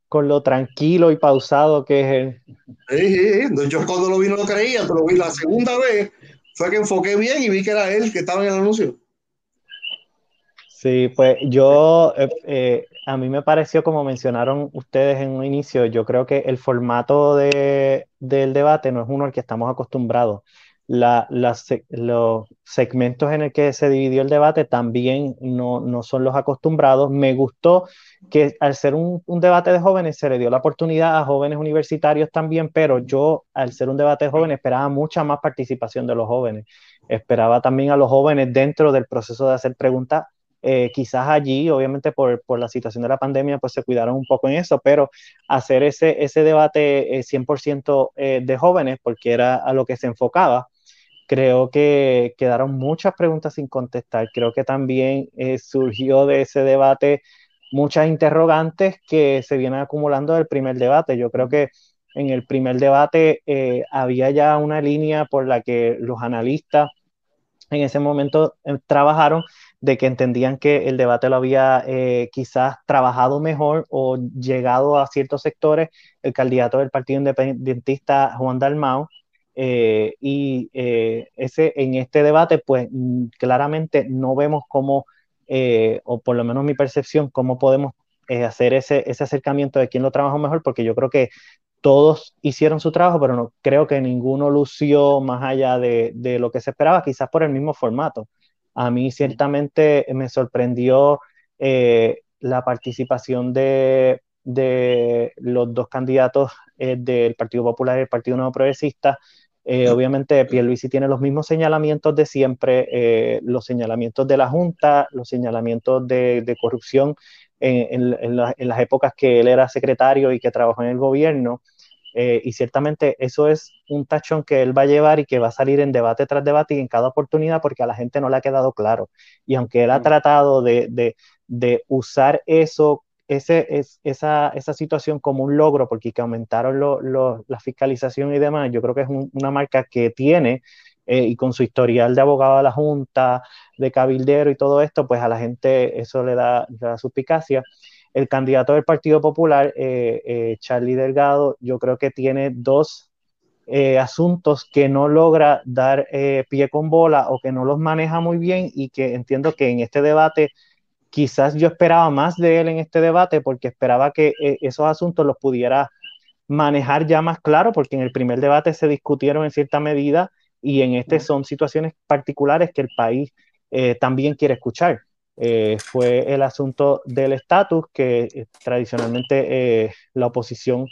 Con lo, tranquilo y pausado que es él. Sí, sí, Yo cuando lo vi no lo creía, pero lo vi la segunda vez, fue que enfoqué bien y vi que era él que estaba en el anuncio. Sí, pues yo, eh, eh, a mí me pareció, como mencionaron ustedes en un inicio, yo creo que el formato de, del debate no es uno al que estamos acostumbrados la, los segmentos en el que se dividió el debate también no, no son los acostumbrados. Me gustó que al ser un, un, debate de jóvenes se le dio la oportunidad a jóvenes universitarios también, pero yo al ser un debate de jóvenes esperaba mucha más participación de los jóvenes. Esperaba también a los jóvenes dentro del proceso de hacer preguntas. Eh, quizás allí, obviamente por, por, la situación de la pandemia, pues se cuidaron un poco en eso, pero hacer ese, ese debate 100% eh, eh, de jóvenes, porque era a lo que se enfocaba, creo que quedaron muchas preguntas sin contestar. Creo que también eh, surgió de ese debate muchas interrogantes que se vienen acumulando del primer debate. Yo creo que en el primer debate eh, había ya una línea por la que los analistas en ese momento eh, trabajaron de que entendían que el debate lo había quizás trabajado mejor o llegado a ciertos sectores el candidato del Partido Independentista Juan Dalmau eh, y eh, ese, en este debate, pues mm, claramente no vemos cómo, eh, o por lo menos mi percepción, cómo podemos hacer ese, ese acercamiento de quién lo trabajó mejor, porque yo creo que todos hicieron su trabajo, pero no creo que ninguno lució más allá de, de lo que se esperaba, quizás por el mismo formato. A mí ciertamente me sorprendió la participación de, de, los dos candidatos del Partido Popular y el Partido Nuevo Progresista, Eh, obviamente, Pierluisi tiene los mismos señalamientos de siempre, eh, los señalamientos de la Junta, los señalamientos de, corrupción en, las épocas que él era secretario y que trabajó en el gobierno. Eh, y ciertamente eso es un tachón que él va a llevar y que va a salir en debate tras debate y en cada oportunidad porque a la gente no le ha quedado claro. Y aunque él ha tratado de, de usar eso ese, es, esa, esa, situación como un logro, porque que aumentaron la fiscalización y demás, yo creo que es una marca que tiene, eh, y con su historial de abogado de la Junta, de cabildero y todo esto, pues a la gente eso le da, le suspicacia. El candidato del Partido Popular, eh, eh, Charlie Delgado, yo creo que tiene dos asuntos que no logra dar pie con bola o que no los maneja muy bien y que entiendo que en este debate quizás yo esperaba más de él en este debate porque esperaba que eh, esos asuntos los pudiera manejar ya más claro, porque en el primer debate se discutieron en cierta medida y en este son situaciones particulares que el país eh, también quiere escuchar. Eh, fue el asunto del estatus, que tradicionalmente la oposición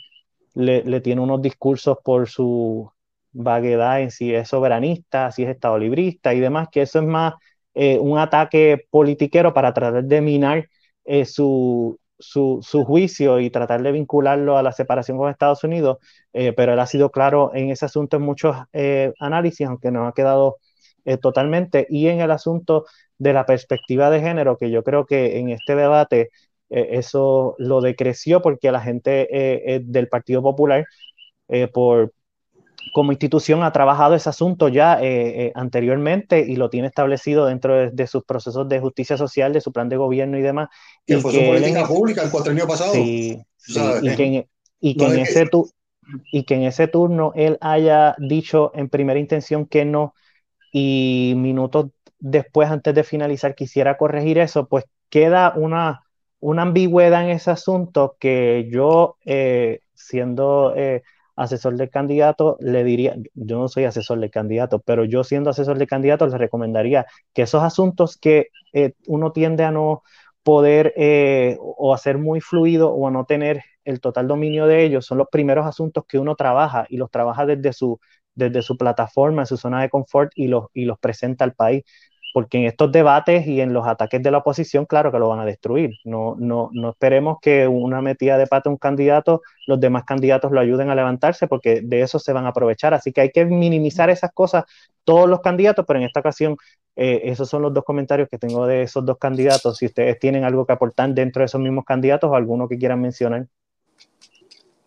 le, le, tiene unos discursos por su vaguedad en si es soberanista, si es estado librista y demás, que eso es más eh, un ataque politiquero para tratar de minar eh, su, su, juicio y tratar de vincularlo a la separación con Estados Unidos, eh, pero él ha sido claro en ese asunto en muchos análisis, aunque no ha quedado totalmente, y en el asunto de la perspectiva de género, que yo creo que en este debate eso lo decreció porque la gente del Partido Popular, por, como institución ha trabajado ese asunto ya eh, eh, anteriormente y lo tiene establecido dentro de, sus procesos de justicia social, de su plan de gobierno y demás. Que fue su política pública el cuatrenio pasado. Sí, y, que en, y que en ese y que en ese turno él haya dicho en primera intención que no y minutos después, antes de finalizar, quisiera corregir eso, pues queda una, una ambigüedad en ese asunto que yo, eh, siendo asesor del candidato, le diría, yo no soy asesor del candidato, pero yo siendo asesor del candidato le recomendaría que esos asuntos que eh, uno tiende a no poder eh, o hacer muy fluido o a no tener el total dominio de ellos son los primeros asuntos que uno trabaja y los trabaja desde su, desde su plataforma, en su zona de confort y los, y los presenta al país porque en estos debates y en los ataques de la oposición, claro que lo van a destruir. No, no, no esperemos que una metida de pata a un candidato, los demás candidatos lo ayuden a levantarse, porque de eso se van a aprovechar. Así que hay que minimizar esas cosas, todos los candidatos, pero en esta ocasión, eh, esos son los dos comentarios que tengo de esos dos candidatos. Si ustedes tienen algo que aportar dentro de esos mismos candidatos o alguno que quieran mencionar.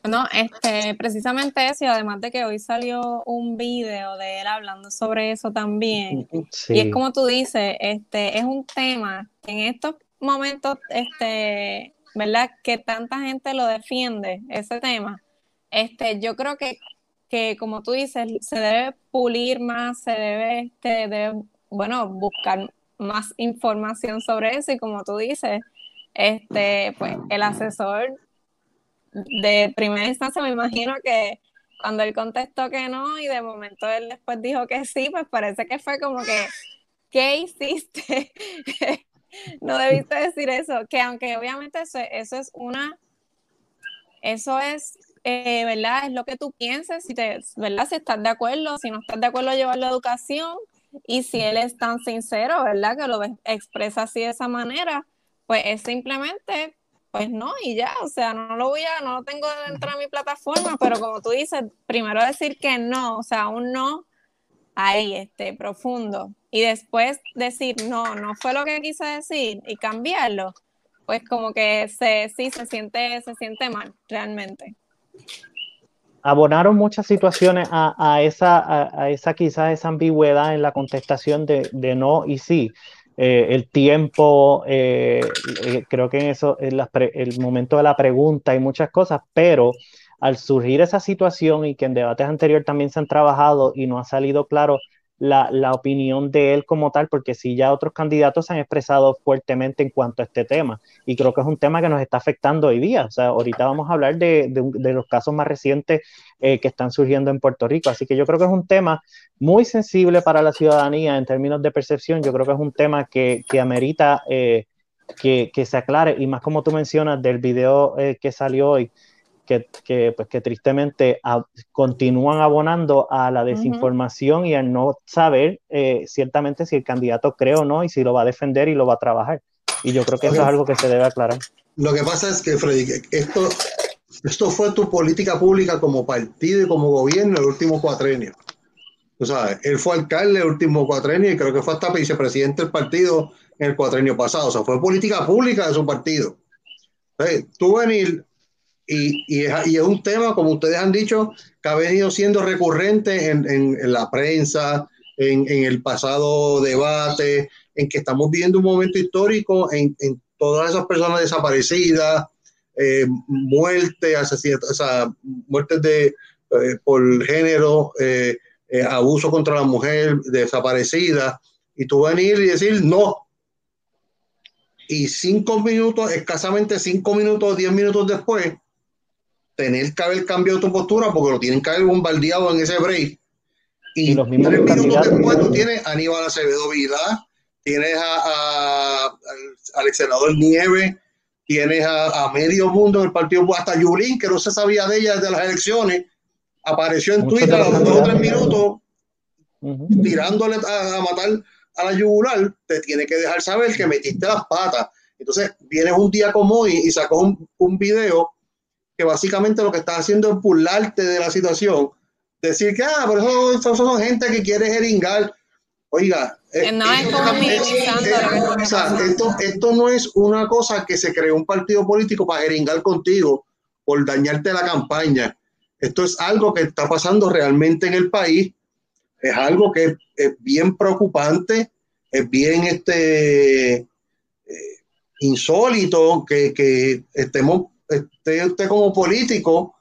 No, este, precisamente eso, y además de que hoy salió un video de él hablando sobre eso también. Y es como tú dices, este, es un tema que en estos momentos, este, ¿verdad? Que tanta gente lo defiende, ese tema. Este, yo creo que, que como tú dices, se debe pulir más, se debe, este, debe, bueno, buscar más información sobre eso, y como tú dices, este, pues el asesor de primera instancia me imagino que cuando él contestó que no y de momento él después dijo que sí, pues parece que fue como que, ¿qué hiciste? (laughs) no debiste decir eso, que aunque obviamente eso, eso es una, eso es, eh, ¿verdad? Es lo que tú pienses, si te, ¿verdad? Si estás de acuerdo, si no estás de acuerdo, llevar la educación y si él es tan sincero, ¿verdad? Que lo expresa así de esa manera, pues es simplemente pues no, y ya, o sea, no lo voy a, no lo tengo dentro de mi plataforma, pero como tú dices, primero decir que no, o sea, un no ahí, este, profundo, y después decir no, no fue lo que quise decir y cambiarlo, pues como que se, sí se siente, se siente mal, realmente. Abonaron muchas situaciones a, esa, a, esa quizás esa ambigüedad en la contestación de, de no y sí. Eh, el tiempo, eh, eh, creo que en eso, es el momento de la pregunta y muchas cosas, pero al surgir esa situación y que en debates anteriores también se han trabajado y no ha salido claro la, la, opinión de él como tal, porque sí ya otros candidatos se han expresado fuertemente en cuanto a este tema. Y creo que es un tema que nos está afectando hoy día. O sea, ahorita vamos a hablar de, de, los casos más recientes eh, que están surgiendo en Puerto Rico. Así que yo creo que es un tema muy sensible para la ciudadanía en términos de percepción. Yo creo que es un tema que, que amerita eh, que, que, se aclare. Y más como tú mencionas del video eh, que salió hoy que, que, pues, que tristemente continúan abonando a la desinformación y a no saber eh, ciertamente si el candidato cree o no y si lo va a defender y lo va a trabajar. Y yo creo que eso es algo que se debe aclarar. Lo que pasa es que, Freddy, esto, esto fue tu política pública como partido y como gobierno el último cuatrenio. O sea, él fue alcalde el último cuatrenio y creo que fue hasta vicepresidente del partido en el cuatrenio pasado. O sea, fue política pública de su partido. tú venir y, es, un tema, como ustedes han dicho, que ha venido siendo recurrente en, la prensa, en, el pasado debate, en que estamos viviendo un momento histórico en, todas esas personas desaparecidas, eh, muertes, eh, por género, eh, abuso contra la mujer, desaparecida, y tú venir y decir no. Y cinco minutos, escasamente cinco minutos, diez minutos después, tener que haber cambiado tu postura porque lo tienen que haber bombardeado en ese break. Y, los mismos tres minutos después tú tienes a Aníbal Acevedo Vida, tienes a, al senador Nieve, tienes a, medio mundo en el partido, hasta Yulín, que no se sabía de ella desde las elecciones, apareció en Twitter a los dos o tres minutos tirándole a, matar a la yugular, te tiene que dejar saber que metiste las patas. Entonces, vienes un día como hoy y sacó un, un video que básicamente lo que está haciendo es burlarte de la situación. Decir que, ah, pero eso, son gente que quiere jeringar. Oiga, esto, esto, no es una cosa que se creó un partido político para jeringar contigo por dañarte la campaña. Esto es algo que está pasando realmente en el país. Es algo que es, bien preocupante, es bien este, eh, insólito que, que estemos, esté usted como político,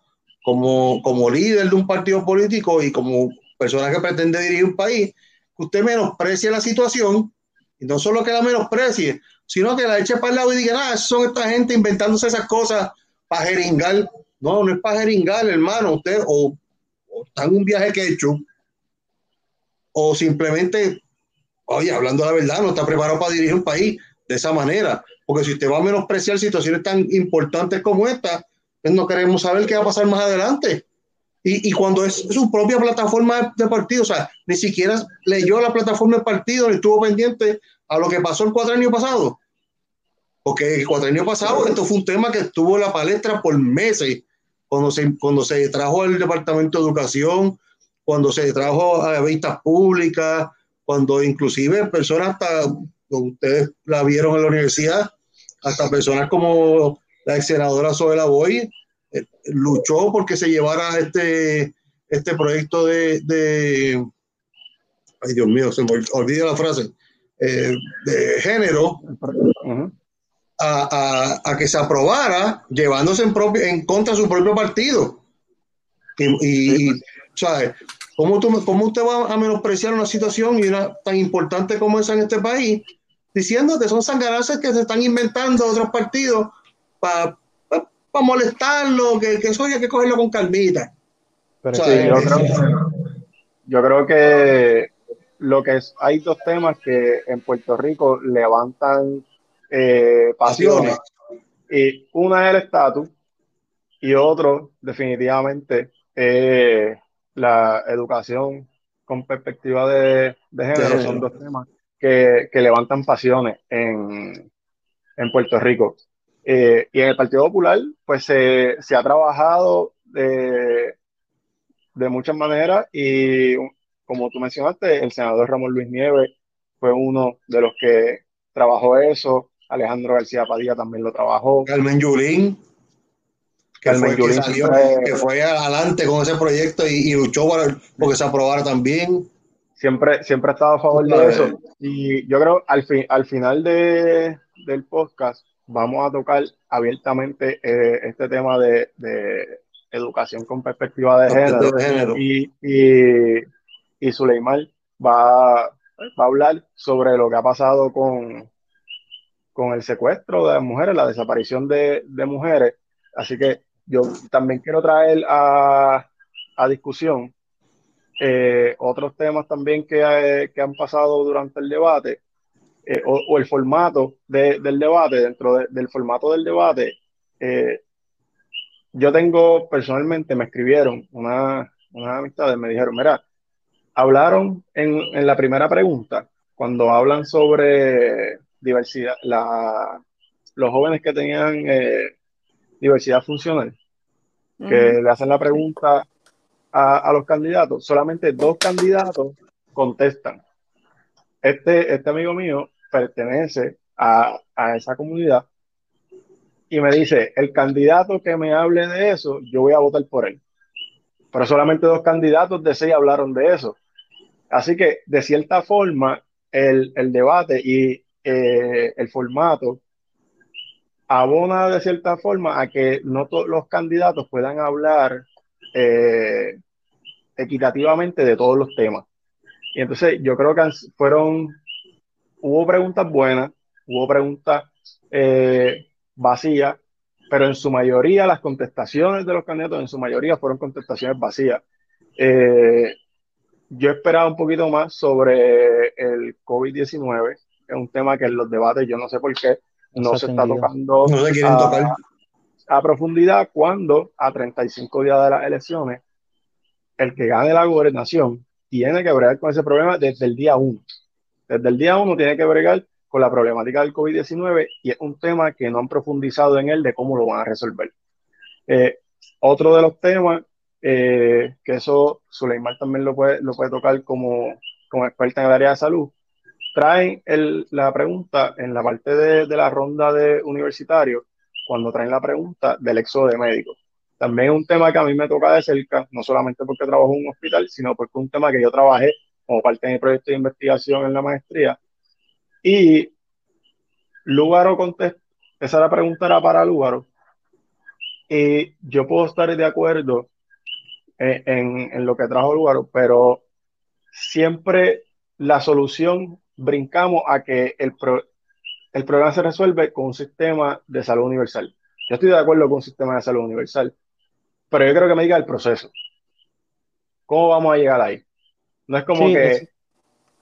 como, como líder de un partido político y como persona que pretende dirigir un país, que usted menosprecie la situación y no solo que la menosprecie, sino que la eche para el lado y diga, ah, son esta gente inventándose esas cosas para jeringar no, no es para jeringar, hermano. Usted o, está en un viaje que he hecho, o simplemente, oye, hablando la verdad, no está preparado para dirigir un país de esa manera. Porque si usted va a menospreciar situaciones tan importantes como esta, pues no queremos saber qué va a pasar más adelante. Y, cuando es su propia plataforma de partido, o sea, ni siquiera leyó la plataforma de partido ni estuvo pendiente a lo que pasó el cuatro años pasado. Porque el cuatro años pasado esto fue un tema que estuvo en la palestra por meses cuando se, cuando se trajo al Departamento de Educación, cuando se trajo a vistas públicas, cuando inclusive personas hasta, ustedes la vieron en la universidad, hasta personas como la ex senadora Soela Boy, eh, luchó porque se llevara este, este proyecto de, de, ay Dios mío, se me olvida la frase, eh, de género, a, que se aprobara llevándose en, propio, en contra de su propio partido. Y, ¿sabes? ¿Cómo, tú, ¿Cómo usted va a menospreciar una situación y una tan importante como esa en este país? Diciendo que son sangarazas que se están inventando otros partidos para pa, molestarlo, que, que, eso hay que cogerlo con calmita. yo, creo, yo creo que lo que es, hay dos temas que en Puerto Rico levantan eh, pasiones. Y una es el estatus y otro definitivamente es la educación con perspectiva de, género. Son dos temas que, levantan pasiones en, en Puerto Rico. Eh, y en el Partido Popular, pues se, ha trabajado de, de muchas maneras y como tú mencionaste, el senador Ramón Luis Nieves fue uno de los que trabajó eso. Alejandro García Padilla también lo trabajó. Carmen Yulín, que, fue, que, fue adelante con ese proyecto y, luchó para porque se aprobara también. Siempre, siempre ha estado a favor de eso. Y yo creo al, fin, al final de, del podcast vamos a tocar abiertamente eh, este tema de, de, educación con perspectiva de género. De género. Y, y, y Suleiman va, va a hablar sobre lo que ha pasado con, con el secuestro de las mujeres, la desaparición de, mujeres. Así que yo también quiero traer a, discusión eh, otros temas también que, eh, han pasado durante el debate eh, o, el formato del debate, dentro del formato del debate, yo tengo personalmente, me escribieron una, unas amistades, me dijeron, mira, hablaron en, en la primera pregunta, cuando hablan sobre diversidad, la, los jóvenes que tenían diversidad funcional, que le hacen la pregunta a, los candidatos, solamente dos candidatos contestan. Este, este amigo mío pertenece a, a esa comunidad y me dice, el candidato que me hable de eso, yo voy a votar por él. Pero solamente dos candidatos de seis hablaron de eso. Así que, de cierta forma, el, el debate y eh, el formato abona de cierta forma a que no todos los candidatos puedan hablar eh, equitativamente de todos los temas. Y entonces yo creo que fueron, hubo preguntas buenas, hubo preguntas eh, vacías, pero en su mayoría las contestaciones de los candidatos, en su mayoría fueron contestaciones vacías. Eh, yo esperaba un poquito más sobre el COVID-19, es un tema que en los debates yo no sé por qué no se, está tocando a, profundidad cuando a 35 días de las elecciones el que gane la gobernación tiene que bregar con ese problema desde el día 1. Desde el día 1 tiene que bregar con la problemática del COVID-19 y es un tema que no han profundizado en él de cómo lo van a resolver. Eh, otro de los temas, eh, que eso Suleiman también lo puede, lo puede tocar como, como experta en el área de salud, traen el, la pregunta en la parte de, de, la ronda de universitario, cuando traen la pregunta del éxodo de médicos. También es un tema que a mí me toca de cerca, no solamente porque trabajo en un hospital, sino porque es un tema que yo trabajé como parte de mi proyecto de investigación en la maestría y Lugaro contestó, esa la pregunta era para Lugaro. Y yo puedo estar de acuerdo en, en, lo que trajo Lugaro, pero siempre la solución brincamos a que el, el problema se resuelve con un sistema de salud universal. Yo estoy de acuerdo con un sistema de salud universal, pero yo creo que me diga el proceso. ¿Cómo vamos a llegar ahí? No es como que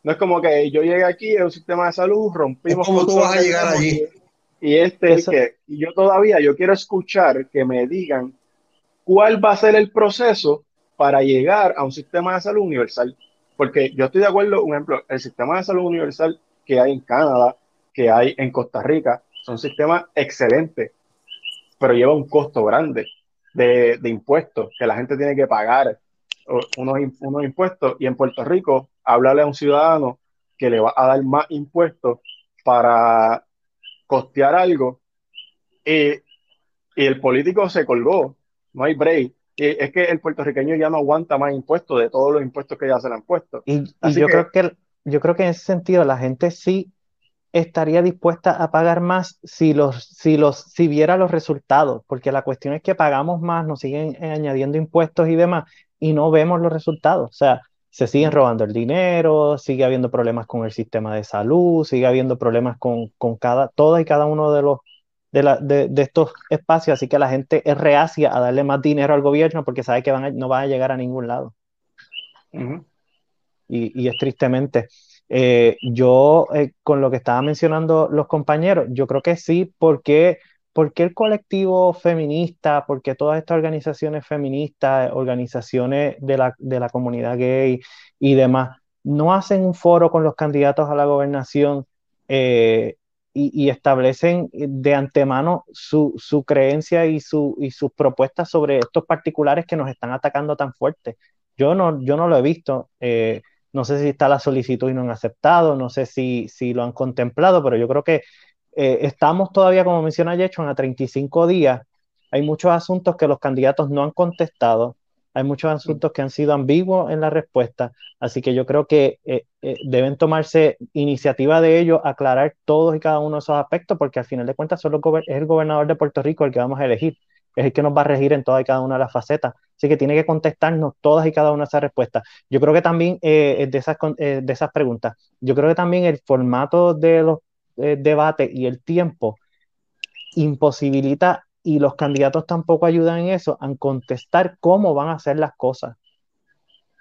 no es como que yo llegué aquí, es un sistema de salud, rompimos. ¿Cómo tú vas a llegar allí? Y, este es que, y yo todavía, yo quiero escuchar que me digan cuál va a ser el proceso para llegar a un sistema de salud universal. Porque yo estoy de acuerdo, un ejemplo, el sistema de salud universal que hay en Canadá, que hay en Costa Rica, son sistemas excelentes, pero lleva un costo grande de, de impuestos que la gente tiene que pagar unos, unos impuestos y en Puerto Rico hablarle a un ciudadano que le va a dar más impuestos para costear algo y, y el político se colgó, no hay break. Y es que el puertorriqueño ya no aguanta más impuestos de todos los impuestos que ya se le han puesto. Y, yo creo que yo creo que en ese sentido la gente sí estaría dispuesta a pagar más si los, si los, si viera los resultados, porque la cuestión es que pagamos más, nos siguen añadiendo impuestos y demás, y no vemos los resultados. O sea, se siguen robando el dinero, sigue habiendo problemas con el sistema de salud, sigue habiendo problemas con, con cada, toda y cada uno de los de, la, de, de, estos espacios, así que la gente es reacia a darle más dinero al gobierno porque sabe que van no van a llegar a ningún lado. y, y, es tristemente. Eh, yo, eh, con lo que estaban mencionando los compañeros, yo creo que sí, porque ¿por qué el colectivo feminista, por qué todas estas organizaciones feministas, organizaciones de la, de la comunidad gay y demás, no hacen un foro con los candidatos a la gobernación eh, y, establecen de antemano su, su creencia y, su, y sus propuestas sobre estos particulares que nos están atacando tan fuerte? Yo no, yo no lo he visto. No sé si está la solicitud y no han aceptado, no sé si, si lo han contemplado, pero yo creo que eh, estamos todavía, como menciona Yechon, a 35 días. Hay muchos asuntos que los candidatos no han contestado. Hay muchos asuntos que han sido ambiguos en la respuesta. Así que yo creo que eh, eh, deben tomarse iniciativa de ello, aclarar todos y cada uno de esos aspectos, porque al final de cuentas solo es el gobernador de Puerto Rico el que vamos a elegir. Es el que nos va a regir en todas y cada una de las facetas. Así que tiene que contestarnos todas y cada una de esas respuestas. Yo creo que también de, esas, de esas preguntas, yo creo que también el formato de los eh, debate y el tiempo imposibilita y los candidatos tampoco ayudan en eso, a contestar cómo van a hacer las cosas,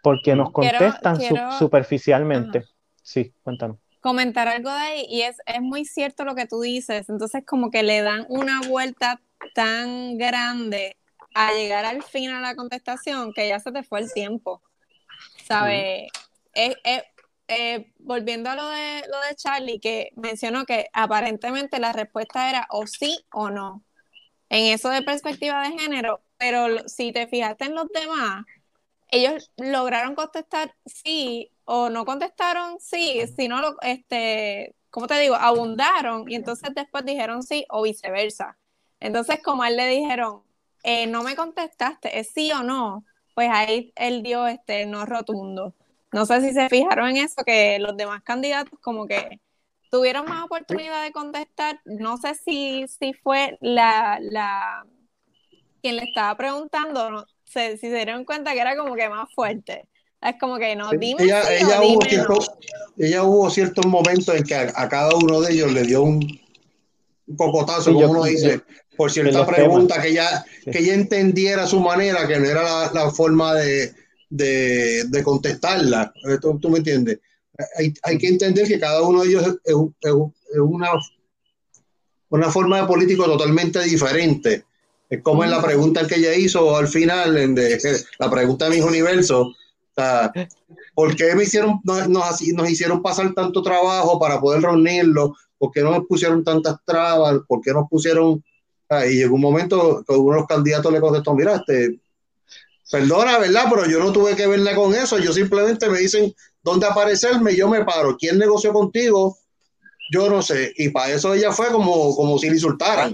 porque nos contestan superficialmente. Sí, cuéntanos. Comentar algo de ahí, y es, es muy cierto lo que tú dices, entonces como que le dan una vuelta tan grande a llegar al fin a la contestación que ya se te fue el tiempo. ¿Sabes? Eh, volviendo a lo de, lo de Charlie, que mencionó que aparentemente la respuesta era o sí o no. En eso de perspectiva de género, pero si te fijaste en los demás, ellos lograron contestar sí o no contestaron sí, sino, lo, este, ¿cómo te digo? Abundaron y entonces después dijeron sí o viceversa. Entonces, como a él le dijeron, eh, no me contestaste, es sí o no, pues ahí él dio este no rotundo. No sé si se fijaron en eso, que los demás candidatos como que tuvieron más oportunidad de contestar. No sé si, si fue la, la quien le estaba preguntando, no si se dieron cuenta que era como que más fuerte. Es como que no, dime. Ella, ella, hubo, ella hubo ciertos momentos en que a, cada uno de ellos le dio un, cocotazo, como uno dice, por cierta pregunta, que ella, que ella entendiera su manera, que no era la forma de, de, de contestarla. ¿Tú, ¿Tú, me entiendes? Hay, hay, que entender que cada uno de ellos es, es, es una, una forma de político totalmente diferente. Es como en la pregunta que ella hizo al final, en de, (laughs) la pregunta de mis universos. O sea, ¿Por qué me hicieron, nos, nos, hicieron pasar tanto trabajo para poder reunirlo? ¿Por qué no nos pusieron tantas trabas? ¿Por qué nos pusieron.? Y llegó un momento que uno de los candidatos le contestó: Mira, este, Perdona, ¿verdad? Pero yo no tuve que verla con eso. Yo simplemente me dicen dónde aparecerme, yo me paro. ¿Quién negoció contigo? Yo no sé. Y para eso ella fue como, como si le insultaran.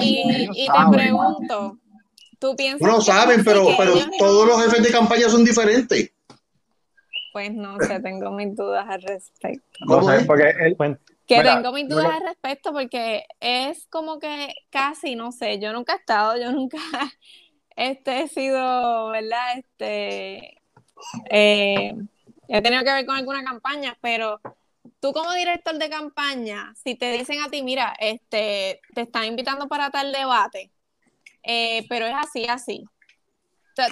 Y, y, te pregunto, ¿tú piensas? No saben, pero, pero todos los jefes de campaña son diferentes. Pues no sé, tengo mis dudas al respecto. No sé, porque que tengo mis dudas al respecto porque es como que casi, no sé, yo nunca he estado, yo nunca (laughs) este he sido, ¿verdad? Este, eh, he tenido que ver con alguna campaña, pero tú como director de campaña, si te dicen a ti, mira, este, te están invitando para tal debate, eh, pero es así, así.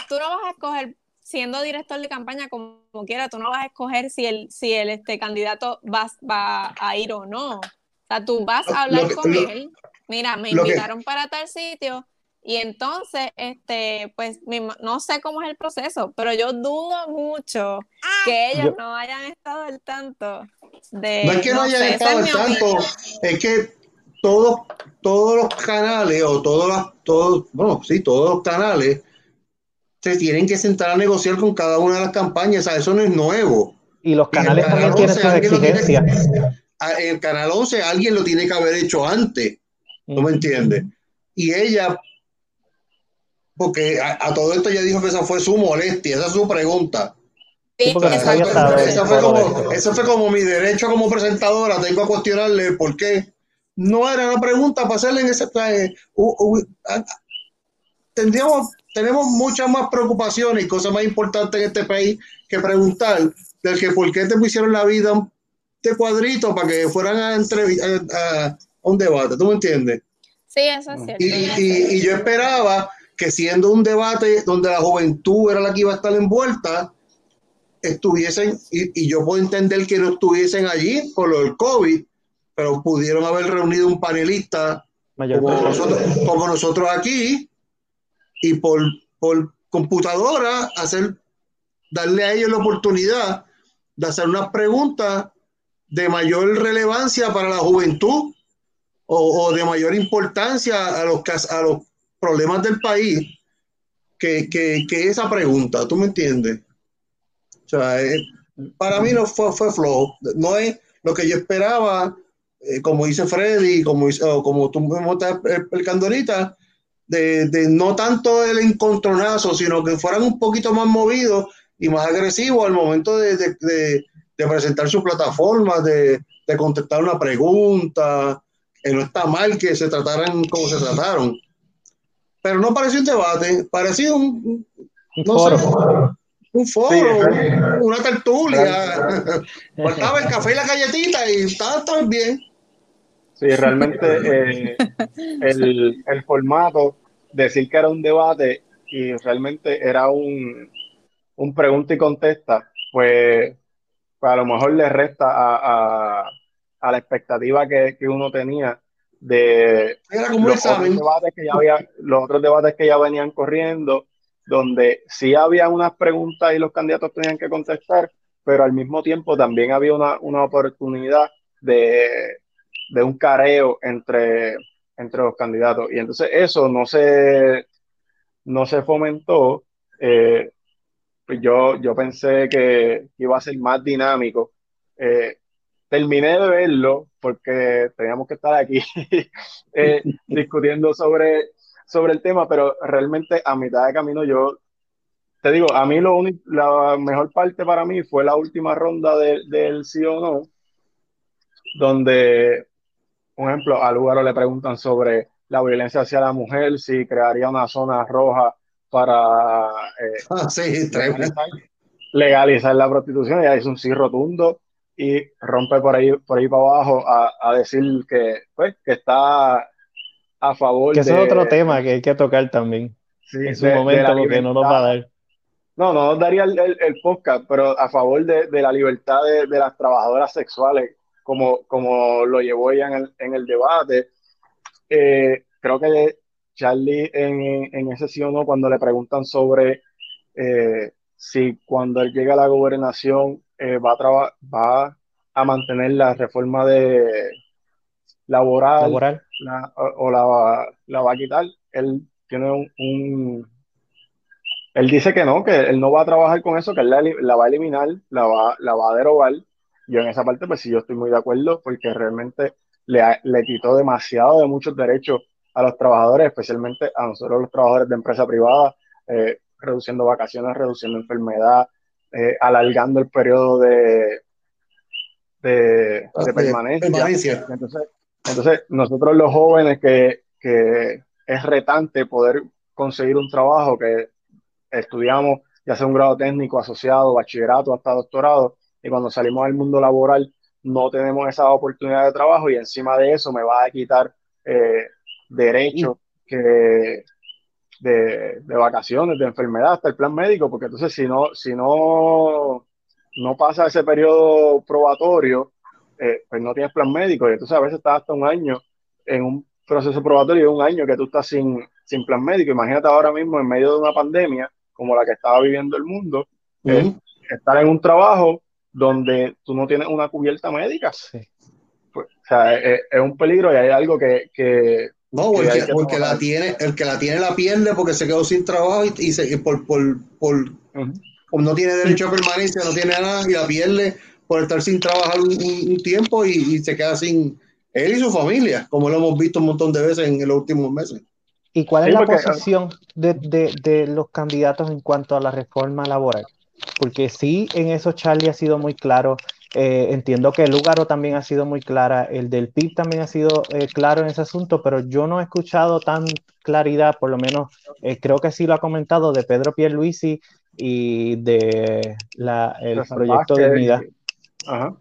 tú no vas a escoger, siendo director de campaña como, quiera, tú no vas a escoger si el, si el este, candidato va, va a ir o no. O sea, tú vas a hablar con él. Mira, me invitaron para tal sitio, y entonces, este, pues no sé cómo es el proceso, pero yo dudo mucho que ellos no hayan estado al tanto de. No es que no, hayan estado al tanto, es que todos, todos los canales, o todos los, todos, bueno, sí, todos los canales se tienen que sentar a negociar con cada una de las campañas, o sea, eso no es nuevo. Y los canales también tienen sus exigencias. El canal 11 alguien lo tiene que haber hecho antes, ¿no me entiendes? Y ella porque a, todo esto ya dijo que esa fue su molestia, esa es su pregunta. Sí, esa, fue como, eso fue como mi derecho como presentadora, tengo que cuestionarle por qué. No era una pregunta para hacerle en ese... traje. tendríamos, tenemos muchas más preocupaciones y cosas más importantes en este país que preguntar del que por qué te pusieron la vida de cuadrito para que fueran a, a, a un debate, ¿tú me entiendes? Sí, eso es cierto. y yo esperaba que siendo un debate donde la juventud era la que iba a estar envuelta, estuviesen, y, yo puedo entender que no estuviesen allí por lo del COVID, pero pudieron haber reunido un panelista como nosotros, como nosotros, aquí y por, por computadora hacer, darle a ellos la oportunidad de hacer unas preguntas de mayor relevancia para la juventud o, o de mayor importancia a los, a los problemas del país que, que, esa pregunta, ¿tú me entiendes? O sea, eh, para mí no fue, fue flojo, no es lo que yo esperaba, eh, como dice Freddy, como, como tú me estás explicando ahorita, de, de, no tanto el encontronazo, sino que fueran un poquito más movidos y más agresivos al momento de, de, de presentar su plataforma, de, contestar una pregunta, que no está mal que se trataran como se trataron pero no parecía un debate, parecía un, un foro. un foro, una tertulia. (laughs) Faltaba el café y la galletita y estaba todo bien. Sí, realmente eh, el, el, formato, decir que era un debate y realmente era un, un pregunta y contesta, pues, pues a lo mejor le resta a, a, a la expectativa que, que, uno tenía de los, otros debates que ya había, los otros debates que ya venían corriendo, donde sí había unas preguntas y los candidatos tenían que contestar, pero al mismo tiempo también había una, una oportunidad de, de, un careo entre, entre los candidatos. Y entonces eso no se, no se fomentó. Eh, pues yo, yo pensé que iba a ser más dinámico. Eh, terminé de verlo porque teníamos que estar aquí (laughs) eh, discutiendo sobre, sobre el tema, pero realmente a mitad de camino yo te digo, a mí lo la mejor parte para mí fue la última ronda del sí o no, donde, por ejemplo, a Lugaro le preguntan sobre la violencia hacia la mujer, si crearía una zona roja para eh, (laughs) ah, legalizar, la prostitución, y es un sí rotundo y rompe por ahí, por ahí para abajo a, decir que, pues, que está a favor que de... es otro tema que hay que tocar también. en su momento, porque no nos va a dar. No, no nos daría el, el, podcast, pero a favor de, de la libertad de, de, las trabajadoras sexuales, como, como lo llevó ella en el, en el debate. Eh, creo que Charlie en, en, ese sí o no, cuando le preguntan sobre eh, si cuando él llega a la gobernación eh, va, a va a mantener la reforma de laboral, o, la, la, va a quitar, él tiene un él dice que no, que él no va a trabajar con eso, que él la, va a eliminar, la va, la va a derogar. Yo en esa parte, pues sí, yo estoy muy de acuerdo, porque realmente le, le quitó demasiado de muchos derechos a los trabajadores, especialmente a nosotros los trabajadores de empresa privada, eh, reduciendo vacaciones, reduciendo enfermedad, eh, alargando el periodo de, de, permanencia. Entonces, entonces, nosotros los jóvenes que, que es retante poder conseguir un trabajo que estudiamos ya sea un grado técnico, asociado, bachillerato, hasta doctorado, y cuando salimos al mundo laboral no tenemos esa oportunidad de trabajo y encima de eso me va a quitar eh, derechos que de, vacaciones, de enfermedad, hasta el plan médico, porque entonces si no, si no, no pasa ese periodo probatorio, eh, pues no tienes plan médico, y entonces a veces estás hasta un año en un proceso probatorio de un año que tú estás sin, sin plan médico. Imagínate ahora mismo en medio de una pandemia, como la que estaba viviendo el mundo, estar en un trabajo donde tú no tienes una cubierta médica. Pues, o sea, es, un peligro y hay algo que... que no, porque, la tiene, el que la tiene la pierde porque se quedó sin trabajo y, se, por, por, por no tiene derecho a permanencia, no tiene nada y la pierde por estar sin trabajar un, tiempo y, se queda sin él y su familia, como lo hemos visto un montón de veces en los últimos meses. ¿Y cuál es la posición de, de, los candidatos en cuanto a la reforma laboral? Porque sí, en eso Charlie ha sido muy claro. Eh, entiendo que el Lugaro también ha sido muy clara, el del PIB también ha sido eh, claro en ese asunto, pero yo no he escuchado tan claridad, por lo menos eh, creo que sí lo ha comentado de Pedro Pierluisi y de la, el proyecto de unidad. Ajá.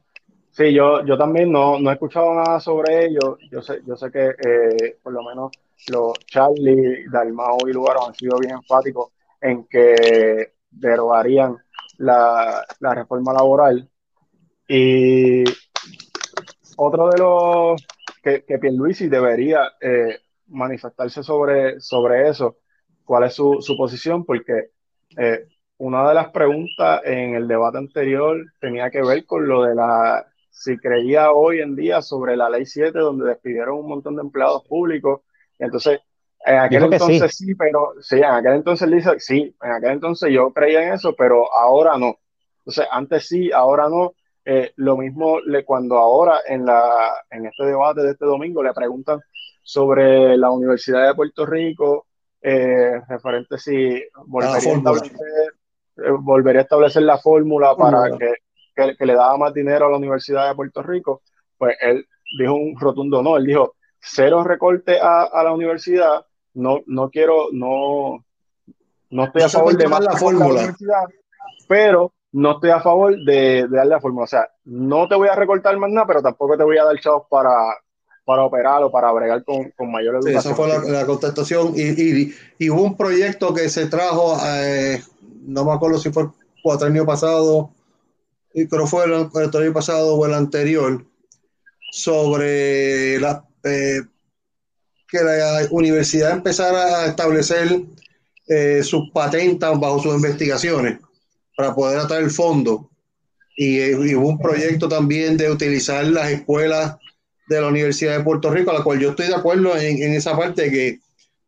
Sí, yo, yo también no, no he escuchado nada sobre ello. Yo sé, yo sé que por lo menos los Charlie, Dalmao y Lugaro han sido bien enfáticos en que derogarían la, reforma laboral. Y otro de los que, que Pierluisi debería eh, manifestarse sobre, sobre eso, cuál es su, posición, porque eh, una de las preguntas en el debate anterior tenía que ver con lo de la, si creía hoy en día sobre la ley 7, donde despidieron un montón de empleados públicos entonces, en aquel entonces sí. pero sí, en aquel entonces dice, sí, en aquel entonces yo creía en eso, pero ahora no. Entonces, antes sí, ahora no. Eh, lo mismo le, cuando ahora en, la, en este debate de este domingo le preguntan sobre la Universidad de Puerto Rico, eh, referente si volvería, a establecer, eh, volvería a establecer la fórmula para que, que, que, le daba más dinero a la Universidad de Puerto Rico, pues él dijo un rotundo no, él dijo, cero recorte a, la universidad, no, no quiero, no, no estoy a favor de más la fórmula, pero no estoy a favor de, darle la fórmula. O sea, no te voy a recortar más nada, pero tampoco te voy a dar chavos para, para operar o para bregar con, con mayor educación. esa fue la, contestación. Y, y, hubo un proyecto que se trajo, eh, no me acuerdo si fue el cuatro años pasado, y creo fue el, el año pasado o el anterior, sobre la eh, que la universidad empezara a establecer eh, sus patentes bajo sus investigaciones para poder atraer el fondo. Y, y, hubo un proyecto también de utilizar las escuelas de la Universidad de Puerto Rico, a la cual yo estoy de acuerdo en, esa parte de que,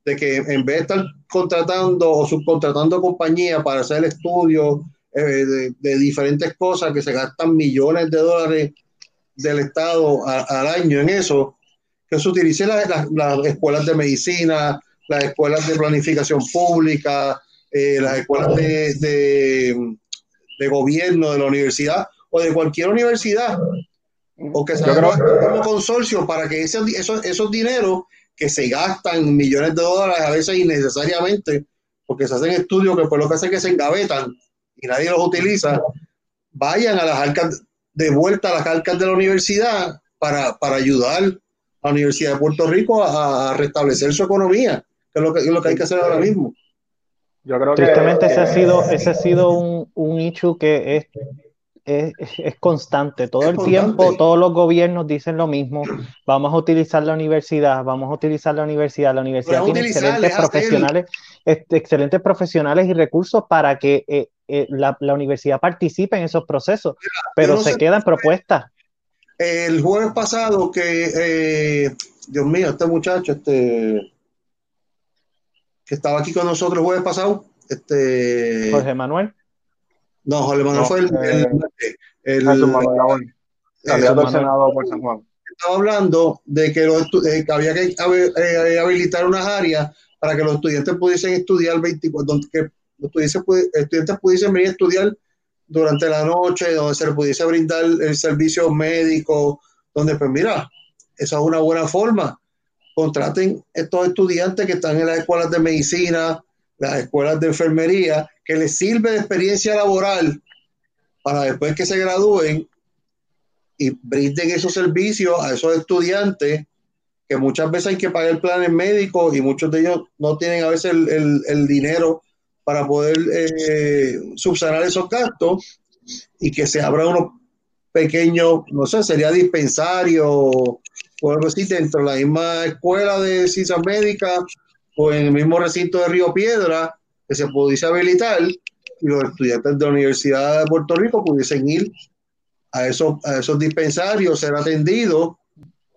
de que en vez de estar contratando o subcontratando compañías para hacer estudios eh, de, diferentes cosas que se gastan millones de dólares del Estado al año en eso, que se utilicen las, las, las, escuelas de medicina, las escuelas de planificación pública, eh, las escuelas de, de, de, gobierno de la universidad o de cualquier universidad, o que se haga un consorcio para que ese, esos, esos dineros que se gastan millones de dólares a veces innecesariamente, porque se hacen estudios que por lo que hacen que se engavetan y nadie los utiliza, vayan a las arcas, de vuelta a las arcas de la universidad para, para ayudar a la Universidad de Puerto Rico a, a restablecer su economía, que es lo que, es lo que hay que hacer ahora mismo. Yo creo Tristemente que, ese ha sido, ese ha sido un, un hecho que es es, es, constante. Todo es el constante. tiempo, todos los gobiernos dicen lo mismo. Vamos a utilizar la universidad, vamos a utilizar la universidad. La universidad tiene excelentes profesionales, excelentes profesionales y recursos para que eh, eh, la, la, universidad participe en esos procesos, pero no se quedan propuestas. El jueves pasado que, eh, Dios mío, este muchacho, este que estaba aquí con nosotros el jueves pasado, este Jorge Manuel. No, Jorge Manuel no, fue el, eh, el, el, el candidato al Senado por San Juan. Estaba hablando de que, los, eh, que había que eh, habilitar unas áreas para que los estudiantes pudiesen estudiar 24, donde que los estudiantes, estudiantes pudiesen venir a estudiar durante la noche, donde se les pudiese brindar el servicio médico, donde pues mira, esa es una buena forma. Contraten estos estudiantes que están en las escuelas de medicina, las escuelas de enfermería, que les sirve de experiencia laboral para después que se gradúen y brinden esos servicios a esos estudiantes que muchas veces hay que pagar planes médicos y muchos de ellos no tienen a veces el, el, el dinero para poder eh, subsanar esos gastos y que se abra unos pequeños, no sé, sería dispensario o algo así dentro de la misma escuela de ciencias médicas o en el mismo recinto de Río Piedra que se pudiese habilitar y los estudiantes de la Universidad de Puerto Rico pudiesen ir a esos, dispensarios, ser atendidos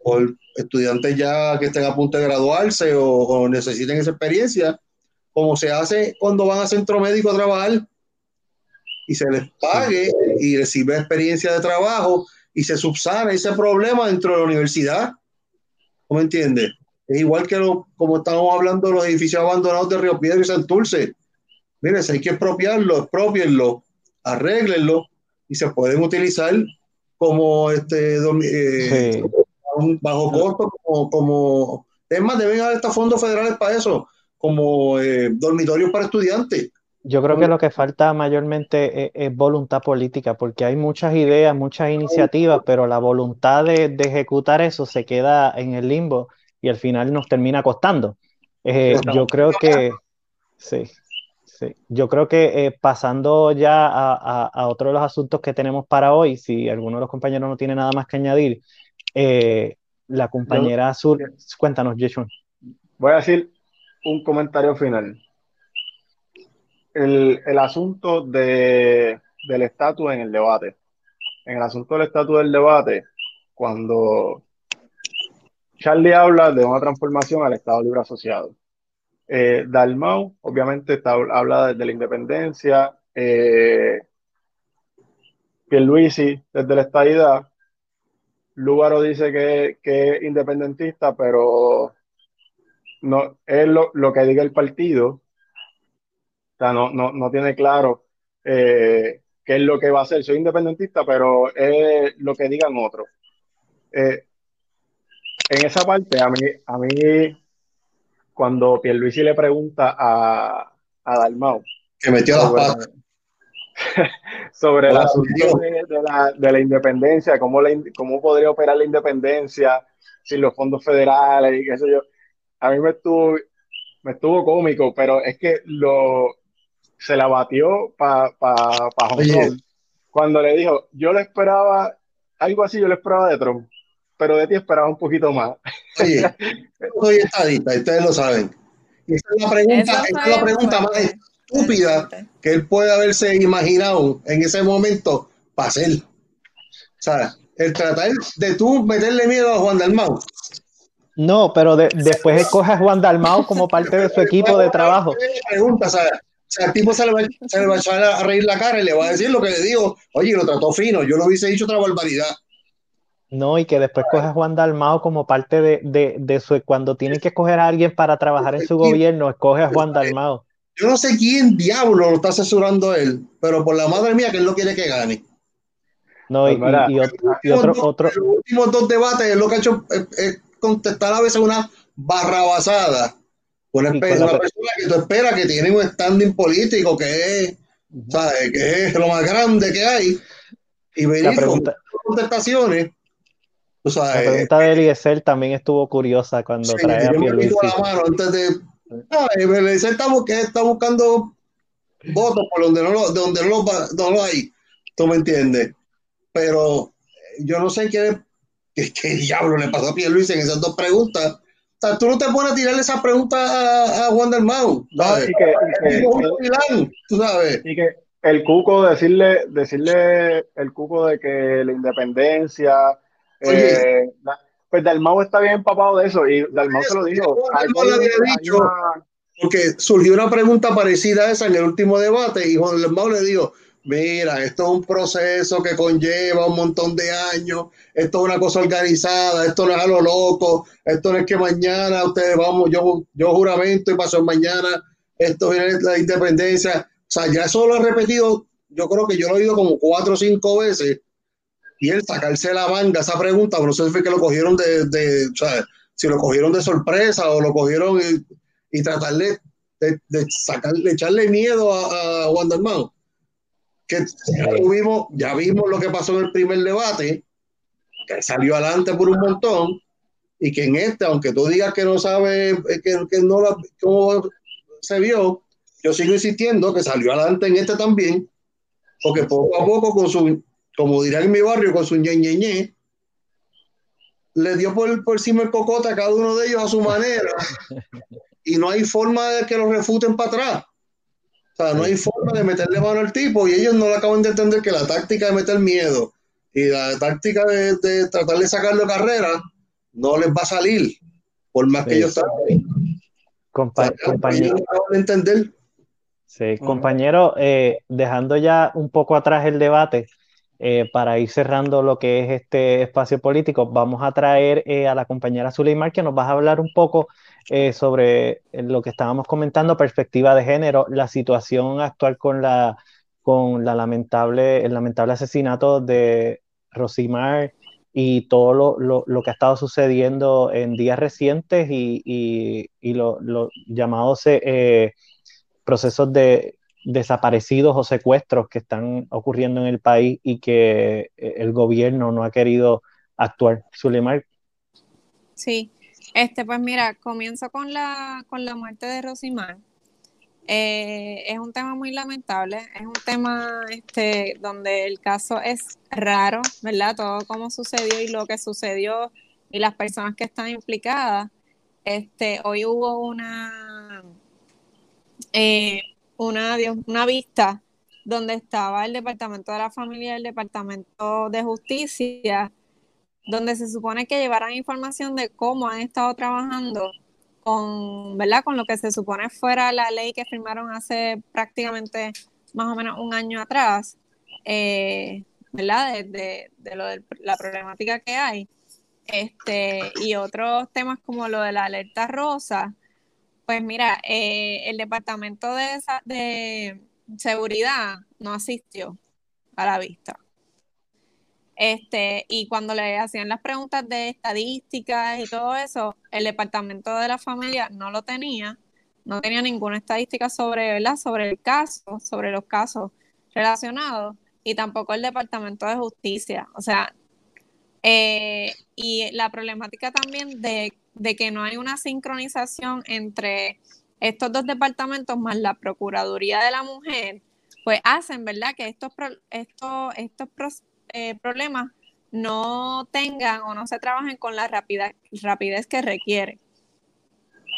por estudiantes ya que estén a punto de graduarse o, o necesiten esa experiencia, como se hace cuando van a centro médico a trabajar y se les pague y recibe experiencia de trabajo y se subsana ese problema dentro de la universidad. ¿Cómo entiendes? Es igual que lo, como estamos hablando de los edificios abandonados de Río Piedra y Santurce. Miren, si hay que expropiarlo, expropienlo, arréglenlo y se pueden utilizar como este eh, sí. bajo costo, como, como, es más, deben haber estos fondos federales para eso, como eh, dormitorios para estudiantes. Yo creo que lo que falta mayormente es, es, voluntad política, porque hay muchas ideas, muchas iniciativas, pero la voluntad de, de ejecutar eso se queda en el limbo y al final nos termina costando. Eh, yo creo que, sí, sí, yo creo que eh, pasando ya a, a, a, otro de los asuntos que tenemos para hoy, si alguno de los compañeros no tiene nada más que añadir, eh, la compañera Azul, cuéntanos, Jeshun. Voy a decir un comentario final. El, el asunto de, del estatus en el debate. En el asunto del estatus del debate, cuando Charlie habla de una transformación al Estado Libre Asociado. Eh, Dalmau, obviamente, está, habla de, de, la independencia. Eh, Pierluisi, desde la estadidad. Lúgaro dice que, que, es independentista, pero no es lo, lo, que diga el partido. O sea, no, no, no tiene claro eh, qué es lo que va a hacer. Soy independentista, pero es lo que digan otros. Eh, en esa parte, a mí, a mí cuando Pierluisi le pregunta a, a Dalmau que metió sobre, las patas (laughs) sobre el asunto de, de, la, de, la, independencia, cómo, la, cómo podría operar la independencia sin los fondos federales y qué sé yo. A mí me estuvo, me estuvo cómico, pero es que lo se la batió para pa, pa Hong Kong. Cuando le dijo, yo le esperaba, algo así yo le esperaba de Trump pero de ti esperaba un poquito más. Oye, (laughs) soy estadista, ustedes lo saben. esa es la pregunta, esa es la pregunta más estúpida que él puede haberse imaginado en ese momento para hacer. O sea, el tratar de tú meterle miedo a Juan Dalmau. No, pero después escoge a Juan Dalmau como parte de su equipo de trabajo. Pregunta, o sea, el tipo se le, va, se le va a echar a reír la cara y le va a decir lo que le digo. Oye, lo trató fino, yo lo hubiese dicho otra barbaridad. No, y que después coge a Juan Dalmao como parte de, de, de, su. Cuando tienen que escoger a alguien para trabajar en su gobierno, escoge a Juan Dalmao. Yo no sé quién diablo lo está asesorando él, pero por la madre mía que él no quiere que gane. No, y, y, otro, otro, Los últimos dos debates, es lo que ha hecho es, contestar a veces una barrabasada. Una, una persona que tú esperas que tiene un standing político que es, ¿sabes? que es lo más grande que hay. Y venir pregunta, con contestaciones la eh, pregunta de Eliezer también estuvo curiosa cuando trae a Pierluisi. la mano antes de... Eliezer está, está buscando votos por donde no lo, donde no lo, no lo hay. ¿Tú me entiendes? Pero yo no sé qué, qué, diablo le pasó a Pierluisi en esas dos preguntas. O sea, tú no te pones a tirarle esa pregunta a, a Juan del Mau. No, y que, y que, tú sabes. Y que el cuco, decirle, decirle el cuco de que la independencia eh, pues Dalmau está bien empapado de eso y Dalmau se lo dijo. dicho, porque surgió una pregunta parecida a esa en el último debate y Juan Dalmau le dijo, mira, esto es un proceso que conlleva un montón de años, esto es una cosa organizada, esto no es a lo loco, esto no es que mañana ustedes vamos, yo, yo juramento y pasó mañana, esto es la independencia. O sea, ya eso lo he repetido, yo creo que yo lo he oído como cuatro o cinco veces. Y él sacarse la manga esa pregunta, no sé si fue que lo cogieron de, de o sea, si lo cogieron de sorpresa o lo cogieron y, tratarle de, de, sacarle, echarle miedo a, a Juan Que ya vimos, ya vimos lo que pasó en el primer debate, que salió adelante por un montón, y que en este, aunque tú digas que no sabes, eh, que, que no la, cómo se vio, yo sigo insistiendo que salió adelante en este también, porque poco a poco con su como dirán en mi barrio, con su ñe, le dio por, por encima el cocote a cada uno de ellos a su manera. (laughs) y no hay forma de que lo refuten para atrás. O sea, no hay forma de meterle mano al tipo y ellos no le acaban de entender que la táctica de meter miedo y la táctica de, tratar de sacarlo de carrera no les va a salir, por más que ellos traten. Compa compañero. entender. Sí, compañero, eh, dejando ya un poco atrás el debate, eh, para ir cerrando lo que es este espacio político, vamos a traer eh, a la compañera Zuleimar que nos va a hablar un poco eh, sobre lo que estábamos comentando, perspectiva de género, la situación actual con la con la lamentable, el lamentable asesinato de Rosimar y todo lo, lo, que ha estado sucediendo en días recientes y, y, y los llamados procesos de desaparecidos o secuestros que están ocurriendo en el país y que eh, el gobierno no ha querido actuar. Zulimar. Sí, este, pues mira, comienzo con la, con la muerte de Rosimar. Eh, es un tema muy lamentable, es un tema este, donde el caso es raro, ¿verdad? Todo cómo sucedió y lo que sucedió y las personas que están implicadas. Este, hoy hubo una, eh, una, una vista donde estaba el Departamento de la Familia y el Departamento de Justicia, donde se supone que llevaran información de cómo han estado trabajando con, ¿verdad? con lo que se supone fuera la ley que firmaron hace prácticamente más o menos un año atrás, eh, ¿verdad? De, de, lo de la problemática que hay. Este, y otros temas como lo de la alerta rosa, pues mira, eh, el departamento de, de seguridad no asistió a la vista. Este, y cuando le hacían las preguntas de estadísticas y todo eso, el departamento de la familia no lo tenía, no tenía ninguna estadística sobre, ¿verdad? sobre el caso, sobre los casos relacionados, y tampoco el departamento de justicia. O sea, eh, y la problemática también de de que no hay una sincronización entre estos dos departamentos más la Procuraduría de la Mujer, pues hacen, ¿verdad?, que estos, estos, estos eh, problemas no tengan o no se trabajen con la rapidez, rapidez que requiere.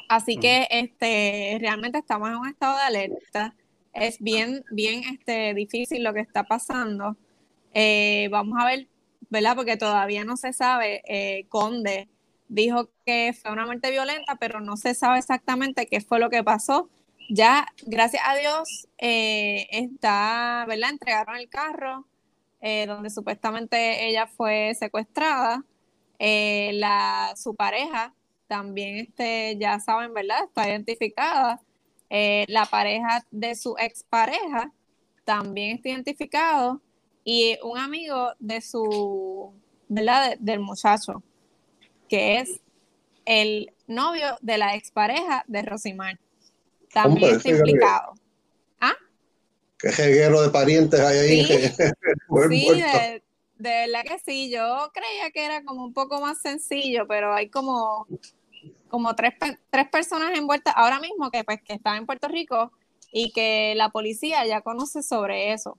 Así que este, realmente estamos en un estado de alerta. Es bien, bien este, difícil lo que está pasando. Eh, vamos a ver, ¿verdad? Porque todavía no se sabe. Eh, Conde dijo que fue una muerte violenta, pero no se sabe exactamente qué fue lo que pasó. Ya, gracias a Dios, eh, está, ¿verdad? Entregaron el carro donde supuestamente ella fue secuestrada. la, su pareja también este, ya saben, ¿verdad? Está identificada. la pareja de su expareja también está identificado y un amigo de su, ¿verdad? del muchacho, que es el novio de la expareja de Rosimar. También está implicado. Qué jeguero de parientes hay ahí. Sí, (laughs) sí de, de, verdad que sí. Yo creía que era como un poco más sencillo, pero hay como, como tres, tres personas envueltas ahora mismo que, pues, que están en Puerto Rico y que la policía ya conoce sobre eso.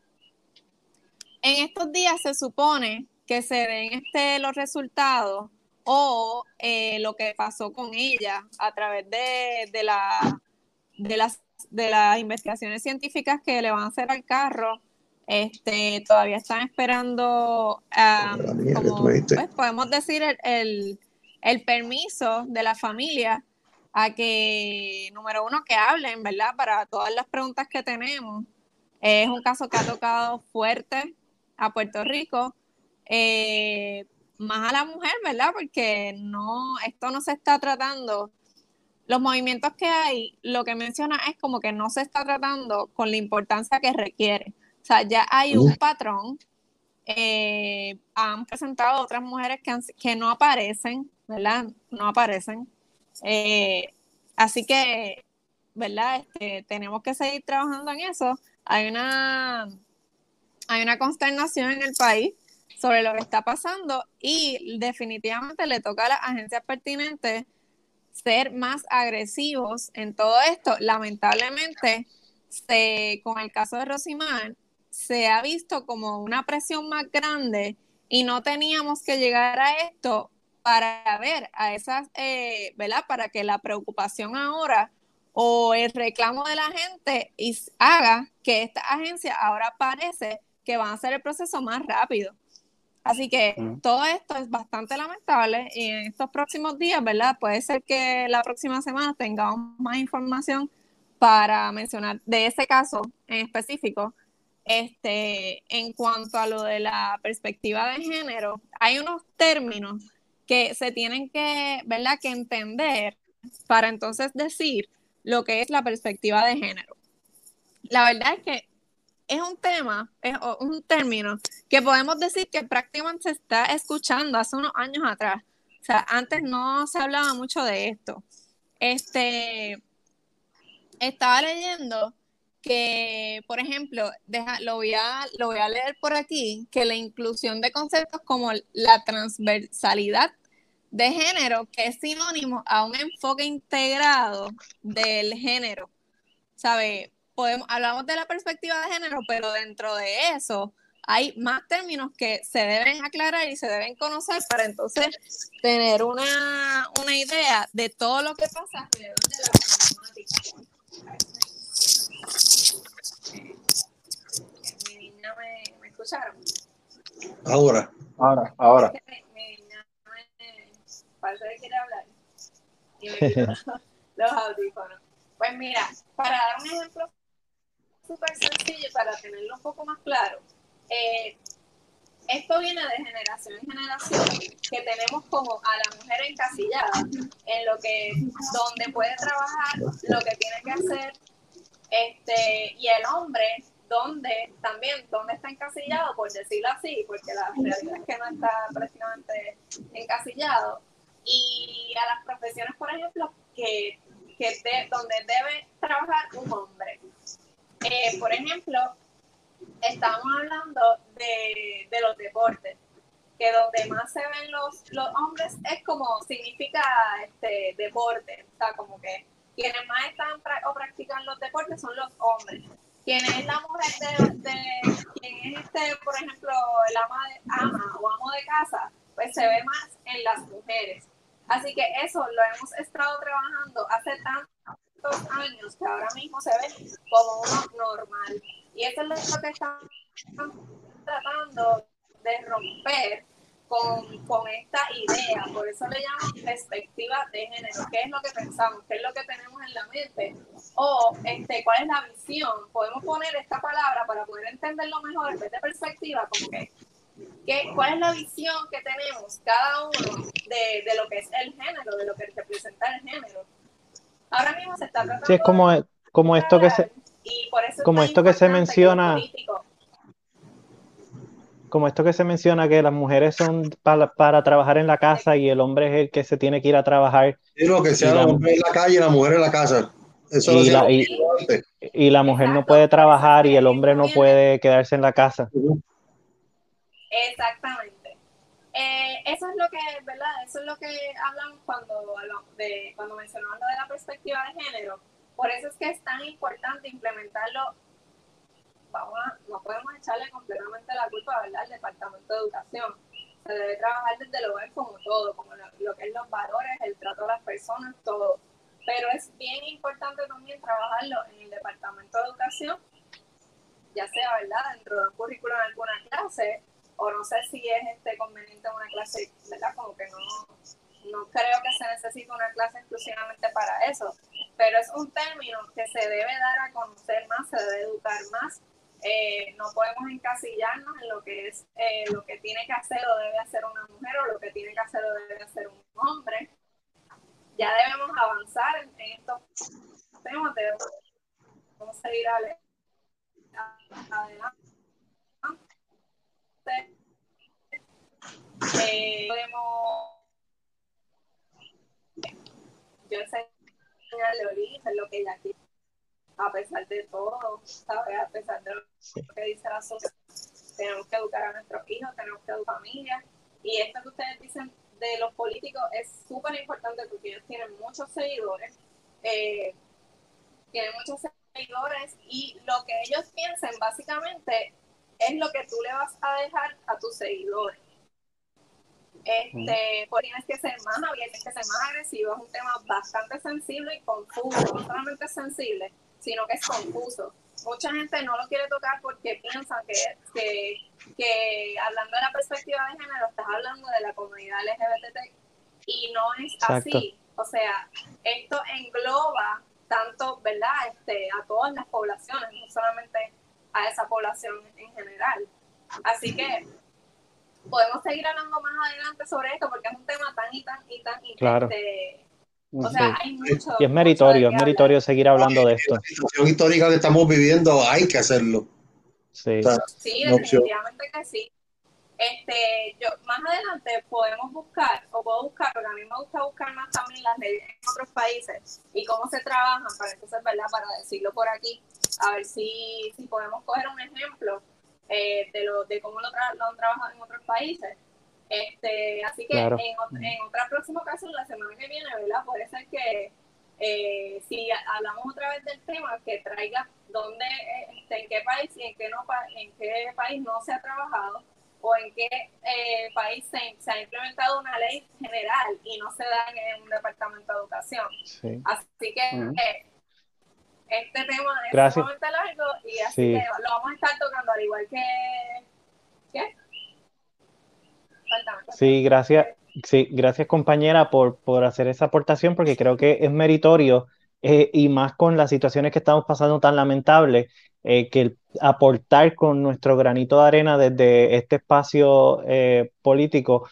En estos días se supone que se den este, los resultados o eh, lo que pasó con ella a través de, la, de, las, de las investigaciones científicas que le van a hacer al carro. Este, todavía están esperando, pues, podemos decir, el, el, permiso de la familia a que, número uno, que hablen, ¿verdad? Para todas las preguntas que tenemos. Es un caso que ha tocado fuerte a Puerto Rico, eh, más a la mujer, ¿verdad? Porque no, esto no se está tratando. Los movimientos que hay, lo que menciona es como que no se está tratando con la importancia que requiere. O sea, ya hay un patrón. Eh, han presentado otras mujeres que, que no aparecen, ¿verdad? No aparecen. Eh, así que, ¿verdad? Este, tenemos que seguir trabajando en eso. Hay una hay una consternación en el país sobre lo que está pasando y definitivamente le toca a las agencias pertinentes ser más agresivos en todo esto. Lamentablemente, con el caso de Rosimar, se ha visto como una presión más grande y no teníamos que llegar a esto para ver a esas, eh, ¿verdad? Para que la preocupación ahora o el reclamo de la gente haga que esta agencia ahora parece que van a hacer el proceso más rápido. Así que todo esto es bastante lamentable y en estos próximos días, ¿verdad? Puede ser que la próxima semana tengamos más información para mencionar de ese caso en específico. Este, en cuanto a lo de la perspectiva de género, hay unos términos que se tienen que, ¿verdad? que entender para entonces decir lo que es la perspectiva de género. La verdad es que es un tema, es un término que podemos decir que prácticamente se está escuchando hace unos años atrás. O sea, antes no se hablaba mucho de esto. Este, estaba leyendo que, por ejemplo, deja, lo, voy a, lo voy a leer por aquí, que la inclusión de conceptos como la transversalidad de género, que es sinónimo a un enfoque integrado del género. ¿Sabe? Hablamos de la perspectiva de género, pero dentro de eso hay más términos que se deben aclarar y se deben conocer para entonces tener una, idea de todo lo que pasa alrededor de la problemática. Mi niña me, escucharon. Ahora. Ahora, ahora. Mi, niña me, parece que quiere hablar. Y (laughs) me los audífonos. Pues mira, para dar un ejemplo súper sencillo para tenerlo un poco más claro. Eh, esto viene de generación en generación, que tenemos como a la mujer encasillada en lo que, donde puede trabajar, lo que tiene que hacer, este, y el hombre, donde también, donde está encasillado, por decirlo así, porque la realidad es que no está prácticamente encasillado, y a las profesiones, por ejemplo, que, que donde debe trabajar un hombre. Eh, por ejemplo, estamos hablando de, los deportes, que donde más se ven los, hombres es como significa este deporte, o sea, como que quienes más están o practican los deportes son los hombres. Quien es la mujer de, de quien es este, por ejemplo, el ama, de, ama o amo de casa, se ve más en las mujeres. Así que eso lo hemos estado trabajando hace tantos años que ahora mismo se ve como uno normal. Y eso es lo que estamos tratando de romper con, con, esta idea. Por eso le llamo perspectiva de género. ¿Qué es lo que pensamos? ¿Qué es lo que tenemos en la mente? O este, cuál es la visión. Podemos poner esta palabra para poder entenderlo mejor en vez de perspectiva, como que ¿Qué, ¿Cuál es la visión que tenemos cada uno de, de, lo que es el género, de lo que representa el género? Ahora mismo se está tratando sí, es como, como esto que se, como esto que se menciona, como esto que se menciona que las mujeres son para, para, trabajar en la casa y el hombre es el que se tiene que ir a trabajar. Y lo que sea, la mujer en la calle y la mujer en la casa. Eso y, la, y, y, la mujer no puede trabajar y el hombre no puede quedarse en la casa. Exactamente. Eh, eso es lo que, ¿verdad? Eso es lo que hablamos cuando, de, cuando mencionamos lo de la perspectiva de género. Por eso es que es tan importante implementarlo. Vamos a, no podemos echarle completamente la culpa ¿verdad? al Departamento de Educación. Se debe trabajar desde el hogar como todo, como lo, que es los valores, el trato de las personas, todo. Pero es bien importante también trabajarlo en el Departamento de Educación, ya sea, ¿verdad?, dentro de un currículo en alguna clase o no sé si es este conveniente una clase, ¿verdad? Como que no, no creo que se necesite una clase exclusivamente para eso, pero es un término que se debe dar a conocer más, se debe educar más. Eh, no podemos encasillarnos en lo que es eh, lo que tiene que hacer o debe hacer una mujer o lo que tiene que hacer o debe hacer un hombre. Ya debemos avanzar en, estos temas, debemos seguir adelante eh, podemos yo enseñarle lo que ella quiere, a pesar de todo, ¿sabes? A pesar de lo que dice la sociedad, tenemos que educar a nuestros hijos, tenemos que educar a familias, y esto que ustedes dicen de los políticos es súper importante porque ellos tienen muchos seguidores, eh, tienen muchos seguidores, y lo que ellos piensen básicamente es lo que tú le vas a dejar a tus seguidores. Este, pues tienes que ser más abierto, tienes que ser más agresivo, es un tema bastante sensible y confuso, no solamente es sensible, sino que es confuso. Mucha gente no lo quiere tocar porque piensan que, que, que hablando de la perspectiva de género, estás hablando de la comunidad LGBT y no es así. O sea, esto engloba tanto, ¿verdad? Este, a todas las poblaciones, no solamente a esa población en general. Así que podemos seguir hablando más adelante sobre esto porque es un tema tan y tan y tan claro. o sea, hay mucho, y es meritorio, es meritorio seguir hablando de esto. La situación histórica que estamos viviendo hay que hacerlo. Sí, sí definitivamente que sí. Este, yo, más adelante podemos buscar, o puedo buscar, porque a mí me gusta buscar más también las leyes en otros países y cómo se trabajan, para entonces, ¿verdad? Para decirlo por aquí, a ver si, si podemos coger un ejemplo eh, de, lo, de cómo lo, lo, han trabajado en otros países. Este, así que en, en, otra próxima ocasión, la semana que viene, ¿verdad? Puede ser que eh, si hablamos otra vez del tema, que traiga dónde, este, en qué país y en qué, no, en qué país no se ha trabajado o en qué eh, país se, ha implementado una ley general y no se da en un departamento de educación. Así que eh, este tema es Gracias. sumamente largo y así que lo vamos a estar tocando al igual que... ¿Qué? Sí, gracias. Sí, gracias compañera por, por hacer esa aportación porque creo que es meritorio eh, y más con las situaciones que estamos pasando tan lamentables, eh, que aportar con nuestro granito de arena desde este espacio eh, político,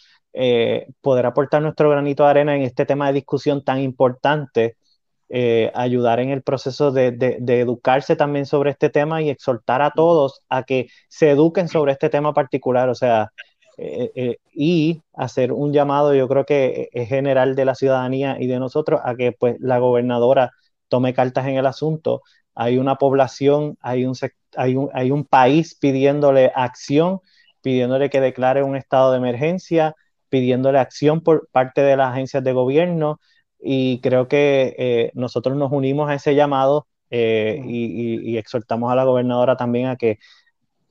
poder aportar nuestro granito de arena en este tema de discusión tan importante, ayudar en el proceso de, de, educarse también sobre este tema y exhortar a todos a que se eduquen sobre este tema particular, o sea, y hacer un llamado, yo creo que es general de la ciudadanía y de nosotros, a que pues la gobernadora tome cartas en el asunto. Hay una población, hay un, hay un, hay un país pidiéndole acción, pidiéndole que declare un estado de emergencia, pidiéndole acción por parte de las agencias de gobierno y creo que eh, nosotros nos unimos a ese llamado eh, y, exhortamos a la gobernadora también a que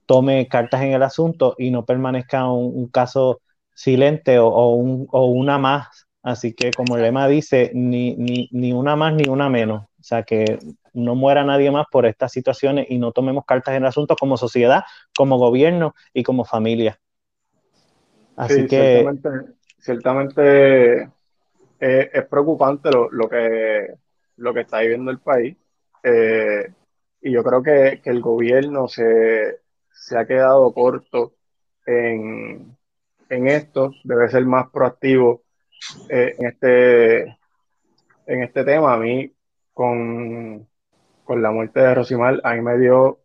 tome cartas en el asunto y no permanezca un, caso silente o, una más. Así que como el lema dice, ni, ni, una más ni una menos. O sea, que no muera nadie más por estas situaciones y no tomemos cartas en el asunto como sociedad, como gobierno y como familia. Así que... Ciertamente, eh, es preocupante lo, lo, que, lo que está viviendo el país. Eh, y yo creo que, que el gobierno se, se, ha quedado corto en, en, esto, debe ser más proactivo eh, en, este, en este tema. A mí, con, con la muerte de Rosimar, a mí me dio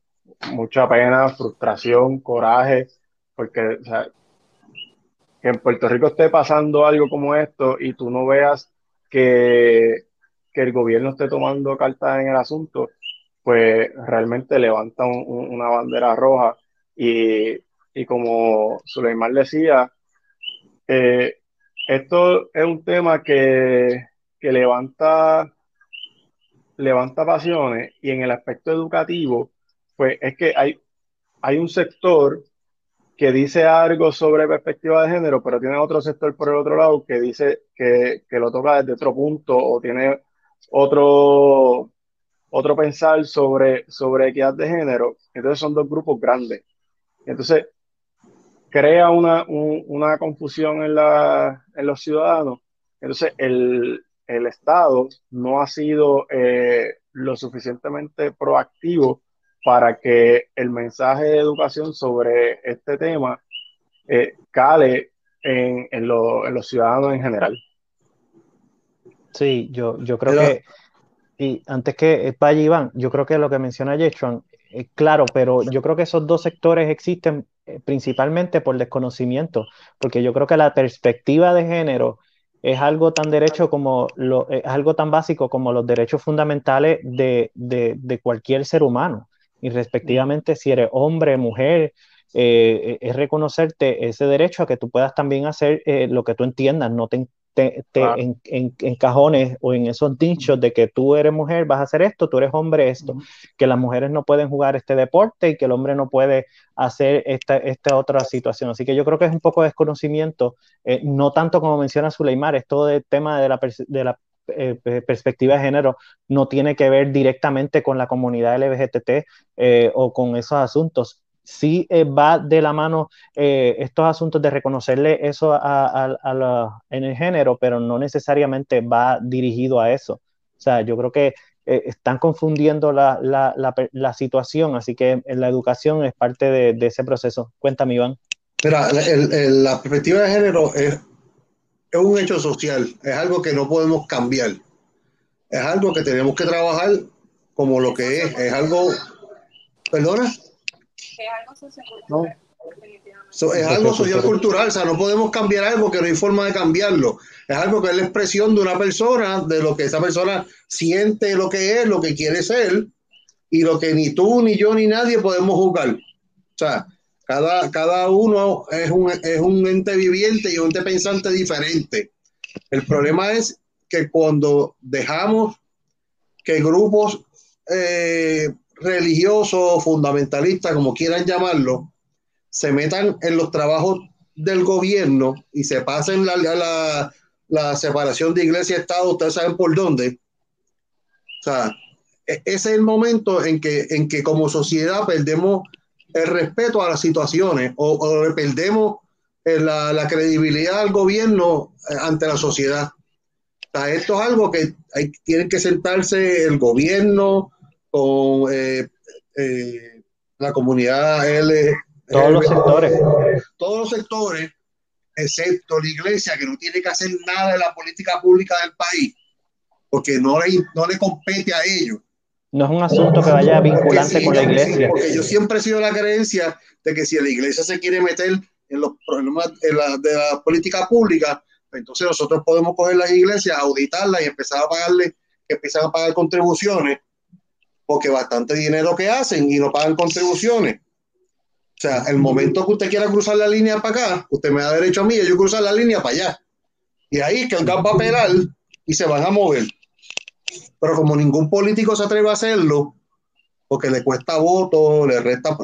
mucha pena, frustración, coraje, porque en Puerto Rico esté pasando algo como esto y tú no veas que, que el gobierno esté tomando cartas en el asunto, pues realmente levanta una bandera roja. Y, y como Suleiman decía, eh, esto es un tema que, que levanta, levanta pasiones y en el aspecto educativo, pues es que hay, hay un sector que dice algo sobre perspectiva de género, pero tiene otro sector por el otro lado que dice que, que lo toca desde otro punto o tiene otro, otro pensar sobre, sobre equidad de género. Entonces son dos grupos grandes. Entonces crea una, una confusión en, la, en los ciudadanos. Entonces el, el Estado no ha sido eh, lo suficientemente proactivo para que el mensaje de educación sobre este tema eh, cale en, en, los ciudadanos en general. Sí, yo, yo creo que, y antes que vaya Iván, yo creo que lo que menciona Yechuan es claro, pero yo creo que esos dos sectores existen eh, principalmente por desconocimiento, porque yo creo que la perspectiva de género es algo tan derecho como lo, es algo tan básico como los derechos fundamentales de, de, cualquier ser humano. Y respectivamente si eres hombre, mujer, eh, es reconocerte ese derecho a que tú puedas también hacer eh, lo que tú entiendas, no te, en, en, cajones o en esos dichos de que tú eres mujer, vas a hacer esto, tú eres hombre, esto, que las mujeres no pueden jugar este deporte y que el hombre no puede hacer esta, esta otra situación. Así que yo creo que es un poco de desconocimiento, eh, no tanto como menciona Suleimar, es todo el tema de la, de la eh, perspectiva de género no tiene que ver directamente con la comunidad LGBTT eh, o con esos asuntos. Sí eh, va de la mano estos asuntos de reconocerle eso a, en el género, pero no necesariamente va dirigido a eso. O sea, yo creo que están confundiendo la, la, la, situación, así que la educación es parte de, ese proceso. Cuéntame, Iván. La perspectiva de género es es un hecho social, es algo que no podemos cambiar, es algo que tenemos que trabajar como lo que es, es algo, perdona. Es algo social es algo social cultural, o sea, no podemos cambiar algo que no hay forma de cambiarlo. Es algo que es la expresión de una persona, de lo que esa persona siente lo que es, lo que quiere ser, y lo que ni tú, ni yo, ni nadie podemos juzgar. O sea, cada, cada uno es un, es un ente viviente y un ente pensante diferente. El problema es que cuando dejamos que grupos eh, religiosos, fundamentalistas, como quieran llamarlo, se metan en los trabajos del gobierno y se pasen la, la, la separación de iglesia y Estado, ustedes saben por dónde. O sea, e, ese es el momento en que, en que como sociedad perdemos el respeto a las situaciones o, o perdemos eh, la, la, credibilidad del gobierno eh, ante la sociedad. Esto es algo que hay, tienen que sentarse el gobierno con eh, la comunidad L. Todos los sectores. Todos los sectores, excepto la iglesia, que no tiene que hacer nada de la política pública del país, porque no le, no le compete a ellos no es un asunto que vaya vinculante con la iglesia. porque yo siempre he sido la creencia de que si la iglesia se quiere meter en los problemas de la, política pública, pues entonces nosotros podemos coger las iglesias, auditarlas y empezar a pagarle, que empiezan a pagar contribuciones, porque bastante dinero que hacen y no pagan contribuciones. O sea, el momento que usted quiera cruzar la línea para acá, usted me da derecho a mí y yo cruzar la línea para allá. Y ahí es que el gas va a pelar y se van a mover. Pero como ningún político se atreve a hacerlo, porque le cuesta voto, le resta,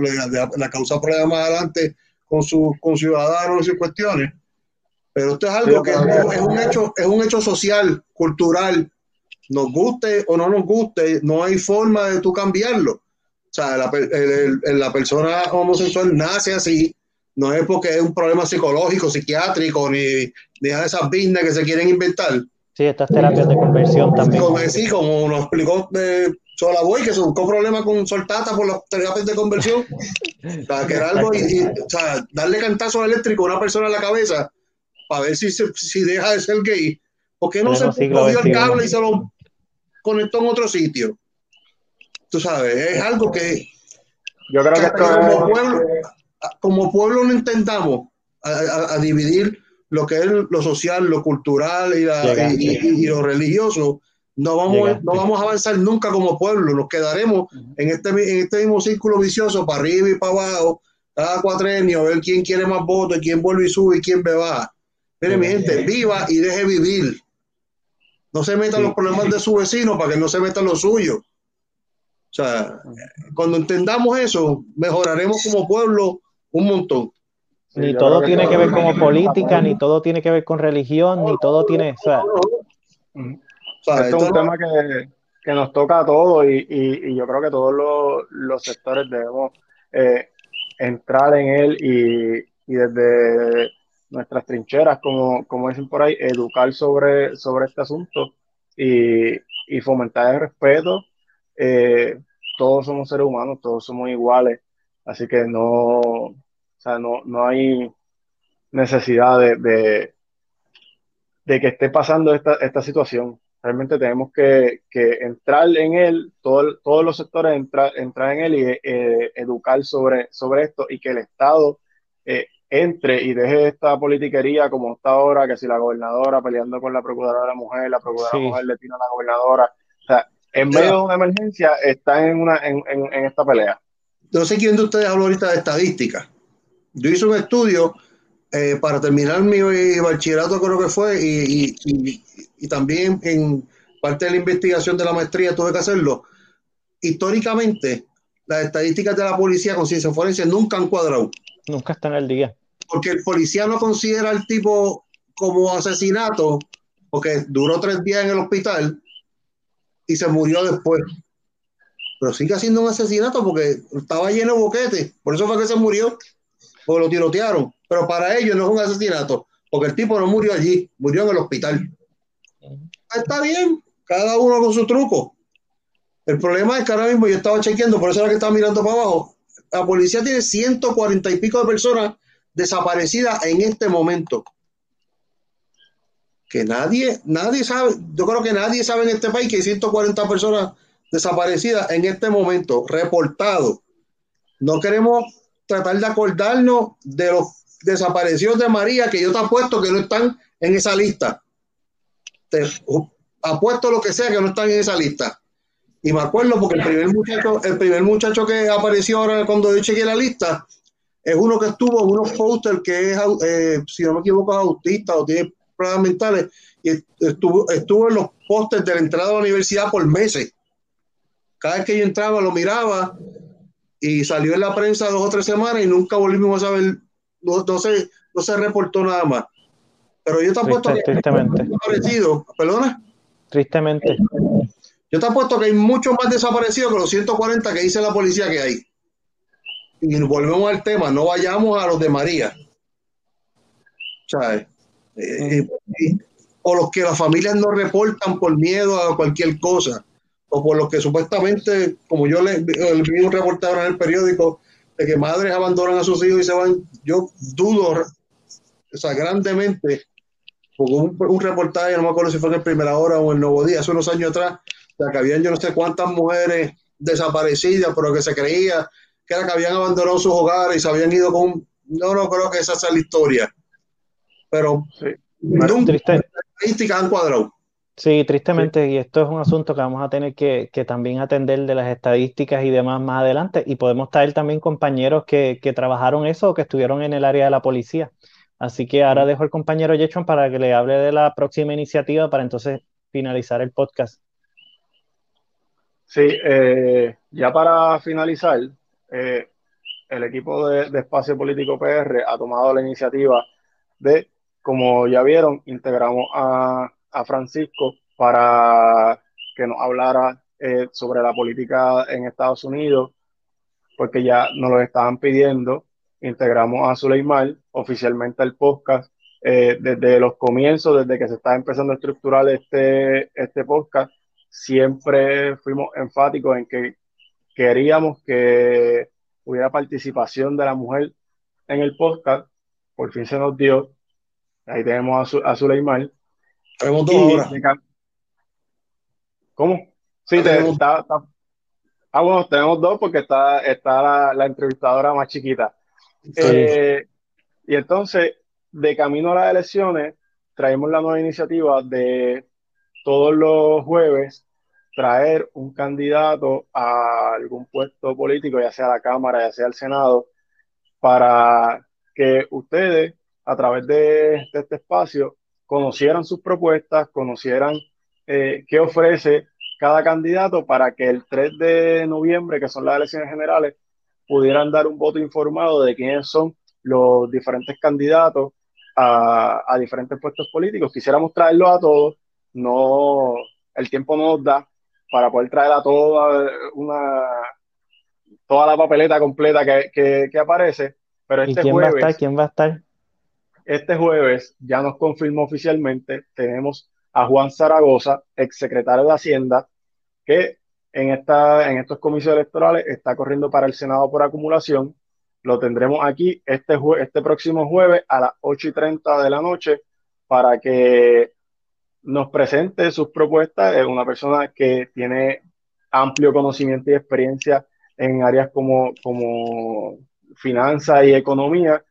la causa problema más adelante con sus con ciudadanos y sus cuestiones, Pero esto es algo que es, un hecho, es un hecho social, cultural, nos guste o no nos guste, no hay forma de tú cambiarlo. O sea, la, la persona homosexual nace así, no es porque es un problema psicológico, psiquiátrico, ni, ni de esas business que se quieren inventar. Sí, estas terapias de conversión también. Como, sí, como nos explicó eh, Solaboy, que se buscó problemas con Soltata por las terapias de conversión. o sea, que era algo, y, o sea, darle cantazo eléctrico a una persona en la cabeza para ver si, si deja de ser gay. ¿Por qué no se cogió el cable y se lo conectó en otro sitio? Tú sabes, es algo que. Yo creo que, como, pueblo, como pueblo no intentamos a, dividir lo que es lo social, lo cultural y, lo religioso, no vamos, no vamos a avanzar nunca como pueblo, nos quedaremos en este, en este mismo círculo vicioso, para arriba y para abajo, cada cuatrenio, a ver quién quiere más votos, quién vuelve y sube y quién me va. Mire, mi gente, viva y deje vivir. No se metan los problemas de su vecino para que no se metan los suyos. O sea, cuando entendamos eso, mejoraremos como pueblo un montón. Ni todo tiene que ver con política, ni todo tiene que ver con religión, ni todo tiene. O sea, es un tema que, que, nos toca a todos y, y, yo creo que todos los, los sectores debemos eh, entrar en él y, y desde nuestras trincheras, como, como dicen por ahí, educar sobre, sobre este asunto y, y fomentar el respeto. Eh, todos somos seres humanos, todos somos iguales, así que no, o sea, no, no hay necesidad de, de, de, que esté pasando esta, esta situación. Realmente tenemos que, que entrar en él, todo, todos los sectores entrar, entrar en él y eh, educar sobre, sobre esto y que el Estado eh, entre y deje esta politiquería como está ahora, que si la gobernadora peleando con la procuradora de la mujer, la procuradora de la mujer le tira a la gobernadora. O sea, en medio de una emergencia está en, una, en, en, esta pelea. No sé quién de ustedes habló ahorita de estadística. Yo hice un estudio eh, para terminar mi bachillerato, creo que fue, y, y, y, también en parte de la investigación de la maestría tuve que hacerlo. Históricamente, las estadísticas de la policía con ciencia forense nunca han cuadrado. Nunca están al día. Porque el policía no considera al tipo como asesinato, porque duró tres días en el hospital y se murió después. Pero sigue siendo un asesinato porque estaba lleno de boquetes. Por eso fue que se murió, porque lo tirotearon. Pero para ellos no es un asesinato, porque el tipo no murió allí, murió en el hospital. Está bien, cada uno con su truco. El problema es que ahora mismo yo estaba chequeando, por eso era que estaba mirando para abajo la policía tiene 140 y pico de personas desaparecidas en este momento. Que nadie, nadie sabe, yo creo que nadie sabe en este país que hay 140 personas desaparecidas en este momento, reportado. No queremos tratar de acordarnos de los desaparecidos de María, que yo te apuesto que no están en esa lista. Te apuesto lo que sea que no están en esa lista. Y me acuerdo porque el primer muchacho, el primer muchacho que apareció ahora cuando yo chequeé la lista es uno que estuvo en unos posters que es, eh, si no me equivoco, es autista o tiene problemas mentales y estuvo, estuvo en los pósters de la entrada a la universidad por meses. Cada vez que yo entraba lo miraba y salió en la prensa dos o tres semanas y nunca volvimos a saber, no, no, se, no se reportó nada más. Pero yo te apuesto que tristemente. parecido, perdona. Tristemente. Yo te apuesto que hay muchos más desaparecidos que los 140 que dice la policía que hay. Y volvemos al tema, no vayamos a los de María. ¿Sabes? Eh, eh, o los que las familias no reportan por miedo a cualquier cosa, o por los que supuestamente, como yo le, vi un reportaje en el periódico, de que madres abandonan a sus hijos y se van, yo dudo, o sea, grandemente, porque un, un reportaje, no me acuerdo si fue en el Primera Hora o en el Nuevo Día, hace unos años atrás, sea, que habían yo no sé cuántas mujeres desaparecidas, pero que se creía que era que habían abandonado sus hogares y se habían ido con... No, no creo que esa sea la historia. Pero sí. nunca estadísticas han cuadrado. Sí, tristemente, y esto es un asunto que vamos a tener que, que, también atender de las estadísticas y demás más adelante, y podemos traer también compañeros que, que trabajaron eso o que estuvieron en el área de la policía. Así que ahora dejo al compañero Yechon para que le hable de la próxima iniciativa para entonces finalizar el podcast. Sí, eh, ya para finalizar, eh, el equipo de, Espacio Político PR ha tomado la iniciativa de como ya vieron, integramos a, a Francisco para que nos hablara eh, sobre la política en Estados Unidos, porque ya nos lo estaban pidiendo. Integramos a Suleimar oficialmente al podcast eh, desde los comienzos, desde que se estaba empezando a estructurar este, este podcast. Siempre fuimos enfáticos en que queríamos que hubiera participación de la mujer en el podcast. Por fin se nos dio. Ahí tenemos a, a Suleimar. ¿Cómo? Sí, te, está, Ah, bueno, tenemos dos porque está, está la, entrevistadora más chiquita. Eh, y entonces, de camino a las elecciones, traemos la nueva iniciativa de todos los jueves traer un candidato a algún puesto político, ya sea la Cámara, ya sea el Senado, para que ustedes, a través de, este espacio, conocieran sus propuestas, conocieran eh, qué ofrece cada candidato para que el 3 de noviembre, que son las elecciones generales, pudieran dar un voto informado de quiénes son los diferentes candidatos a, diferentes puestos políticos. Quisiéramos traerlo a todos, no, el tiempo no nos da para poder traer a toda una toda la papeleta completa que, que, aparece. Pero este quién jueves, va a estar? ¿Quién va a estar? Este jueves ya nos confirmó oficialmente, tenemos a Juan Zaragoza, exsecretario de Hacienda, que en, esta, en estos comicios electorales está corriendo para el Senado por acumulación. Lo tendremos aquí este, este próximo jueves a las 8 y 30 de la noche para que nos presente sus propuestas. Es una persona que tiene amplio conocimiento y experiencia en áreas como, como finanzas y economía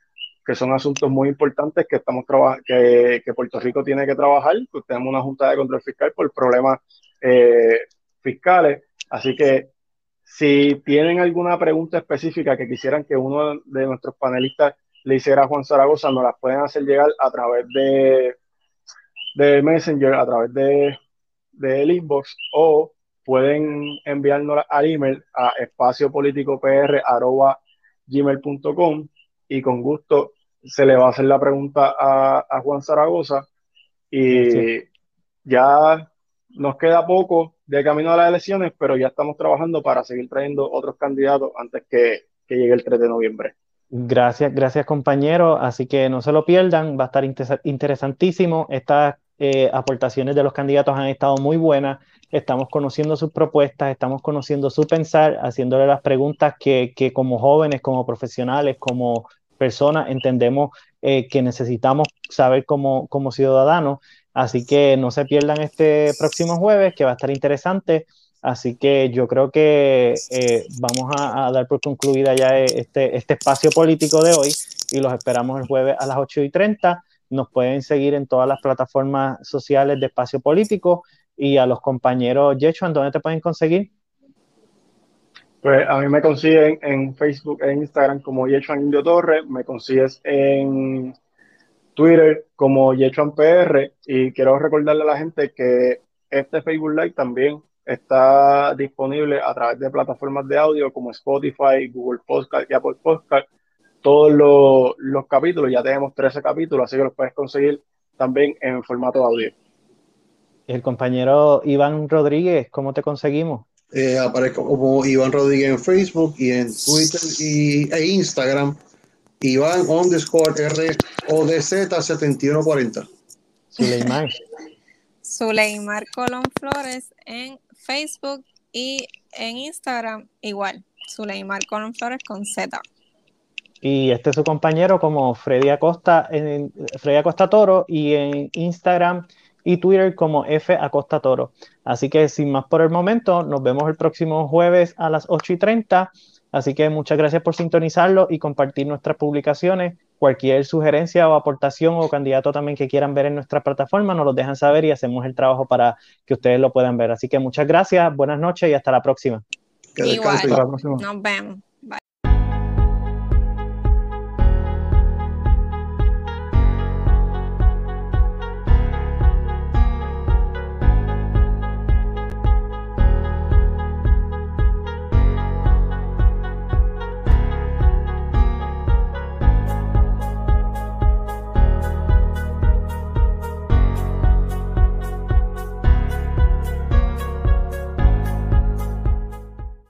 que son asuntos muy importantes que estamos que, que Puerto Rico tiene que trabajar, pues tenemos una junta de control fiscal por problemas eh, fiscales, así que si tienen alguna pregunta específica que quisieran que uno de nuestros panelistas le hiciera a Juan Zaragoza, nos las pueden hacer llegar a través de, de Messenger, a través de del inbox o pueden enviarnos al email a espaciopoliticopr.gmail.com y con gusto se le va a hacer la pregunta a, Juan Zaragoza y ya nos queda poco de camino a las elecciones, pero ya estamos trabajando para seguir trayendo otros candidatos antes que, llegue el 3 de noviembre. Gracias, gracias compañero. Así que no se lo pierdan, va a estar interesantísimo. Estas eh, aportaciones de los candidatos han estado muy buenas. Estamos conociendo sus propuestas, estamos conociendo su pensar, haciéndole las preguntas que, que como jóvenes, como profesionales, como personas entendemos eh, que necesitamos saber como, como ciudadanos. Así que no se pierdan este próximo jueves, que va a estar interesante. Así que yo creo que eh, vamos a, dar por concluida ya este, este espacio político de hoy y los esperamos el jueves a las 8 y 30. Nos pueden seguir en todas las plataformas sociales de espacio político y a los compañeros Yechuan, ¿dónde te pueden conseguir? Pues a mí me consiguen en Facebook e Instagram como Yechuan Indio Torre, me consigues en Twitter como Yechuan PR y quiero recordarle a la gente que este Facebook Live también está disponible a través de plataformas de audio como Spotify, Google Podcast y Apple Podcast. Todos los, los capítulos, ya tenemos 13 capítulos, así que los puedes conseguir también en formato audio. El compañero Iván Rodríguez, ¿cómo te conseguimos? Eh, aparezco como Iván Rodríguez en Facebook y en Twitter y, e Instagram. Iván underscore R O D Z 7140. Suleimar. Suleimar Colón Flores en Facebook y en Instagram igual. Suleimar Colón Flores con Z. Y este es su compañero como Freddy Acosta, en, Freddy Acosta Toro y en Instagram y Twitter como F Acosta Toro. Así que sin más por el momento, nos vemos el próximo jueves a las 8 y 30. Así que muchas gracias por sintonizarlo y compartir nuestras publicaciones. Cualquier sugerencia o aportación o candidato también que quieran ver en nuestra plataforma, nos lo dejan saber y hacemos el trabajo para que ustedes lo puedan ver. Así que muchas gracias, buenas noches y hasta la próxima. Igual, nos vemos.